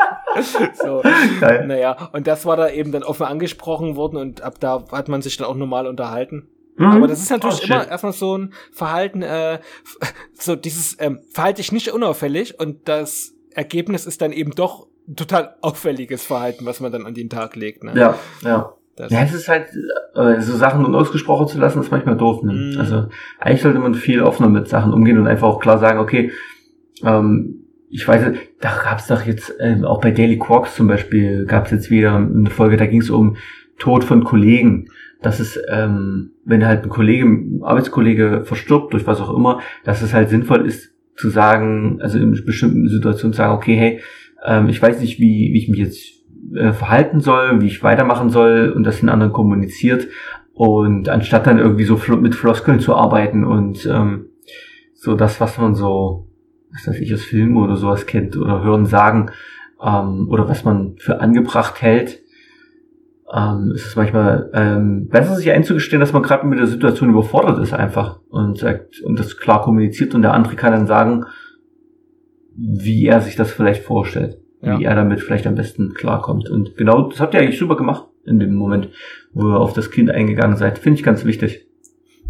so, Geil. naja, und das war da eben dann offen angesprochen worden und ab da hat man sich dann auch normal unterhalten. Mhm. Aber das ist natürlich oh, immer erstmal so ein Verhalten, äh, so dieses ähm, verhalte ich nicht unauffällig und das Ergebnis ist dann eben doch total auffälliges Verhalten, was man dann an den Tag legt. Ne? Ja, ja. Das ja, es ist halt, äh, so Sachen unausgesprochen zu lassen, ist manchmal doof. Ne? Mm. Also eigentlich sollte man viel offener mit Sachen umgehen und einfach auch klar sagen, okay, ähm, ich weiß, da gab es doch jetzt, äh, auch bei Daily Quarks zum Beispiel, gab es jetzt wieder eine Folge, da ging es um Tod von Kollegen. Das ist, ähm, wenn halt ein Kollege, ein Arbeitskollege verstirbt, durch was auch immer, dass es halt sinnvoll ist zu sagen, also in bestimmten Situationen zu sagen, okay, hey, ähm, ich weiß nicht, wie, wie ich mich jetzt äh, verhalten soll, wie ich weitermachen soll und das den anderen kommuniziert. Und anstatt dann irgendwie so mit Floskeln zu arbeiten und ähm, so das, was man so, was weiß ich, aus Filmen oder sowas kennt oder hören sagen, ähm, oder was man für angebracht hält, ähm, ist es manchmal ähm, besser, sich einzugestehen, dass man gerade mit der Situation überfordert ist einfach und sagt und das klar kommuniziert und der andere kann dann sagen, wie er sich das vielleicht vorstellt. Ja. Wie er damit vielleicht am besten klarkommt. Und genau, das habt ihr eigentlich super gemacht in dem Moment, wo ihr auf das Kind eingegangen seid. Finde ich ganz wichtig.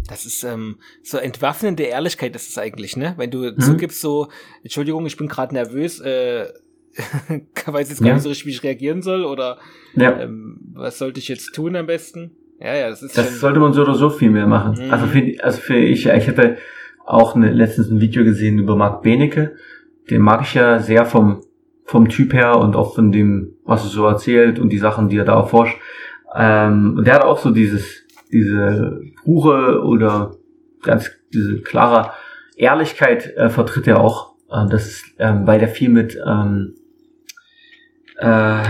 Das ist ähm, so entwaffnende Ehrlichkeit, das ist eigentlich, ne? Wenn du mhm. zugibst so, Entschuldigung, ich bin gerade nervös, äh, weiß jetzt gar ja. nicht so richtig, wie ich reagieren soll oder ja. ähm, was sollte ich jetzt tun am besten? Ja, ja, das ist Das sollte man so oder so viel mehr machen. Mhm. Also für, also für ich, ich hatte auch eine, letztens ein Video gesehen über Marc Benecke, den mag ich ja sehr vom, vom Typ her und auch von dem, was er so erzählt und die Sachen, die er da erforscht. Ähm, und der hat auch so dieses, diese Ruhe oder ganz diese klare Ehrlichkeit äh, vertritt er auch. Ähm, das ist, ähm, weil der viel mit ähm, äh,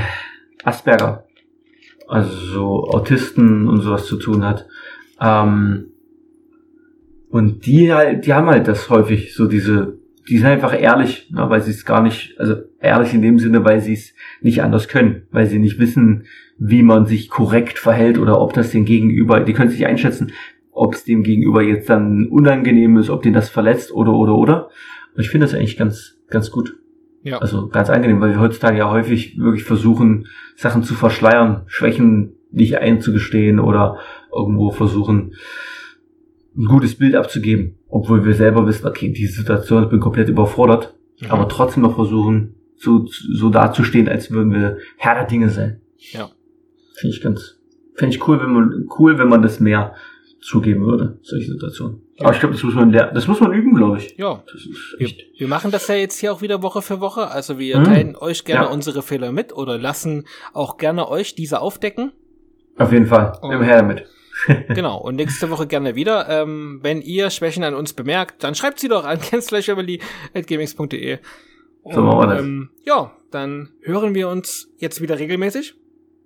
Asperger, also so Autisten und sowas zu tun hat. Ähm, und die halt, die haben halt das häufig, so diese, die sind einfach ehrlich, ne, weil sie es gar nicht, also ehrlich in dem Sinne, weil sie es nicht anders können, weil sie nicht wissen, wie man sich korrekt verhält oder ob das den Gegenüber, die können sich einschätzen, ob es dem Gegenüber jetzt dann unangenehm ist, ob den das verletzt oder oder oder. Und ich finde das eigentlich ganz, ganz gut. Ja. Also ganz angenehm, weil wir heutzutage ja häufig wirklich versuchen, Sachen zu verschleiern, Schwächen nicht einzugestehen oder irgendwo versuchen, ein gutes Bild abzugeben, obwohl wir selber wissen, okay, diese Situation, ich bin komplett überfordert, ja. aber trotzdem noch versuchen, so, so dazustehen, als würden wir Herr der Dinge sein. Ja. Finde ich ganz, finde ich cool, wenn man, cool, wenn man das mehr zugeben würde, solche Situationen. Ja. Aber ich glaube, das muss man lernen. Das muss man üben, glaube ich. Ja. Wir, wir, machen das ja jetzt hier auch wieder Woche für Woche. Also wir mhm. teilen euch gerne ja. unsere Fehler mit oder lassen auch gerne euch diese aufdecken. Auf jeden Fall. Nimm her damit. genau, und nächste Woche gerne wieder. Ähm, wenn ihr Schwächen an uns bemerkt, dann schreibt sie doch an kennslashemily.gamings.de. So machen wir das. Ähm, ja, dann hören wir uns jetzt wieder regelmäßig.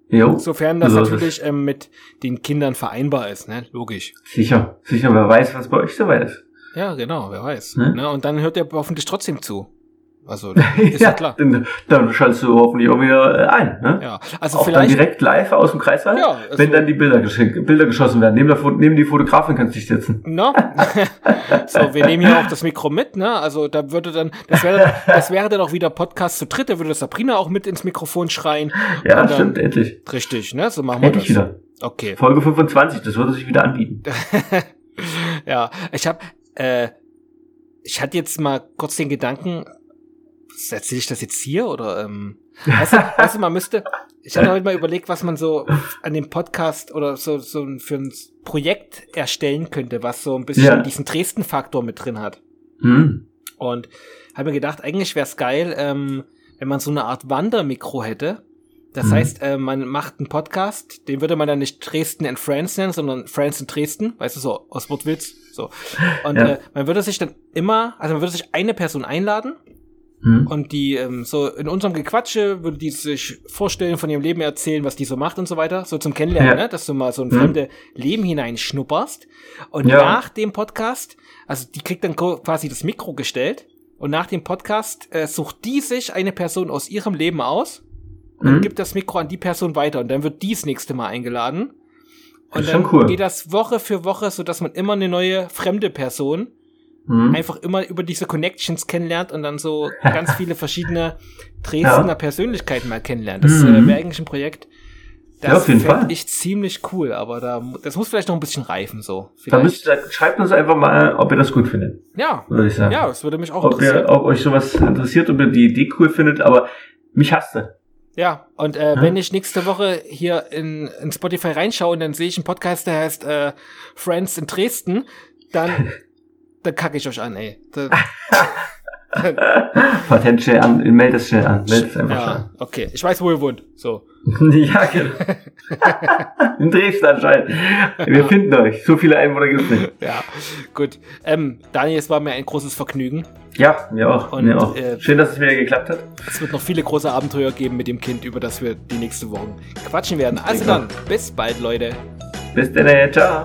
Jo, Sofern das so natürlich ähm, mit den Kindern vereinbar ist, ne? Logisch. Sicher, sicher, wer weiß, was bei euch so weit ist. Ja, genau, wer weiß. Ne? Ne? Und dann hört ihr hoffentlich trotzdem zu. Also, ist ja, ja klar. Dann, dann schaltest du hoffentlich auch wieder äh, ein. Ne? Ja, also auch vielleicht. Dann direkt live aus dem Kreiswald, ja, also wenn dann die Bilder, Bilder geschossen werden. Neben, der, neben die Fotografin kannst du dich setzen. Na? so, wir nehmen hier auch das Mikro mit, ne? Also da würde dann, das wäre, das wäre dann auch wieder Podcast zu dritt, da würde Sabrina auch mit ins Mikrofon schreien. Ja, dann, stimmt, endlich. Richtig, ne? So machen wir endlich das. wieder. Okay. Folge 25, das würde sich wieder anbieten. ja, ich habe, äh, ich hatte jetzt mal kurz den Gedanken, erzähle ich das jetzt hier oder ähm, weißt, du, weißt du, man müsste, ich habe heute mal überlegt, was man so an dem Podcast oder so, so für ein Projekt erstellen könnte, was so ein bisschen ja. diesen Dresden-Faktor mit drin hat. Mhm. Und habe mir gedacht, eigentlich wäre es geil, ähm, wenn man so eine Art Wandermikro hätte. Das mhm. heißt, äh, man macht einen Podcast, den würde man dann nicht Dresden and Friends nennen, sondern Friends in Dresden, weißt du, so aus Wortwitz. So. Und ja. äh, man würde sich dann immer, also man würde sich eine Person einladen Mhm. Und die, ähm, so in unserem Gequatsche würde die sich vorstellen, von ihrem Leben erzählen, was die so macht und so weiter, so zum Kennenlernen, ja. ne? dass du mal so ein mhm. fremde Leben hineinschnupperst. Und ja. nach dem Podcast, also die kriegt dann quasi das Mikro gestellt und nach dem Podcast äh, sucht die sich eine Person aus ihrem Leben aus und mhm. gibt das Mikro an die Person weiter und dann wird die das nächste Mal eingeladen. Und dann cool. geht das Woche für Woche, so dass man immer eine neue fremde Person mhm. einfach immer über diese Connections kennenlernt und dann so ganz viele verschiedene Dresdner ja. Persönlichkeiten mal kennenlernt. Das mhm. äh, wäre eigentlich ein Projekt. Das ja, auf jeden Fall. ich ziemlich cool, aber da, das muss vielleicht noch ein bisschen reifen, so. Da müsst, schreibt uns einfach mal, ob ihr das gut findet. Ja. Würde ich sagen. Ja, das würde mich auch ob interessieren. Ihr, ob euch sowas interessiert, ob ihr die Idee cool findet, aber mich hasst du. Ja, und äh, hm? wenn ich nächste Woche hier in, in Spotify reinschaue und dann sehe ich einen Podcast, der heißt äh, Friends in Dresden, dann da kacke ich euch an, ey. Patent schnell an, meld es schnell an, meld es einfach ja, schnell. Okay, ich weiß, wo ihr wohnt. So. ja, genau. In Dresden anscheinend. Wir finden euch. So viele Einwohner gibt es nicht. Ja, gut. Ähm, Daniel, es war mir ein großes Vergnügen. Ja, mir auch. Und, mir auch. Äh, Schön, dass es wieder geklappt hat. Es wird noch viele große Abenteuer geben mit dem Kind, über das wir die nächste Woche quatschen werden. Also dann, bis bald, Leute. Bis dann, ciao.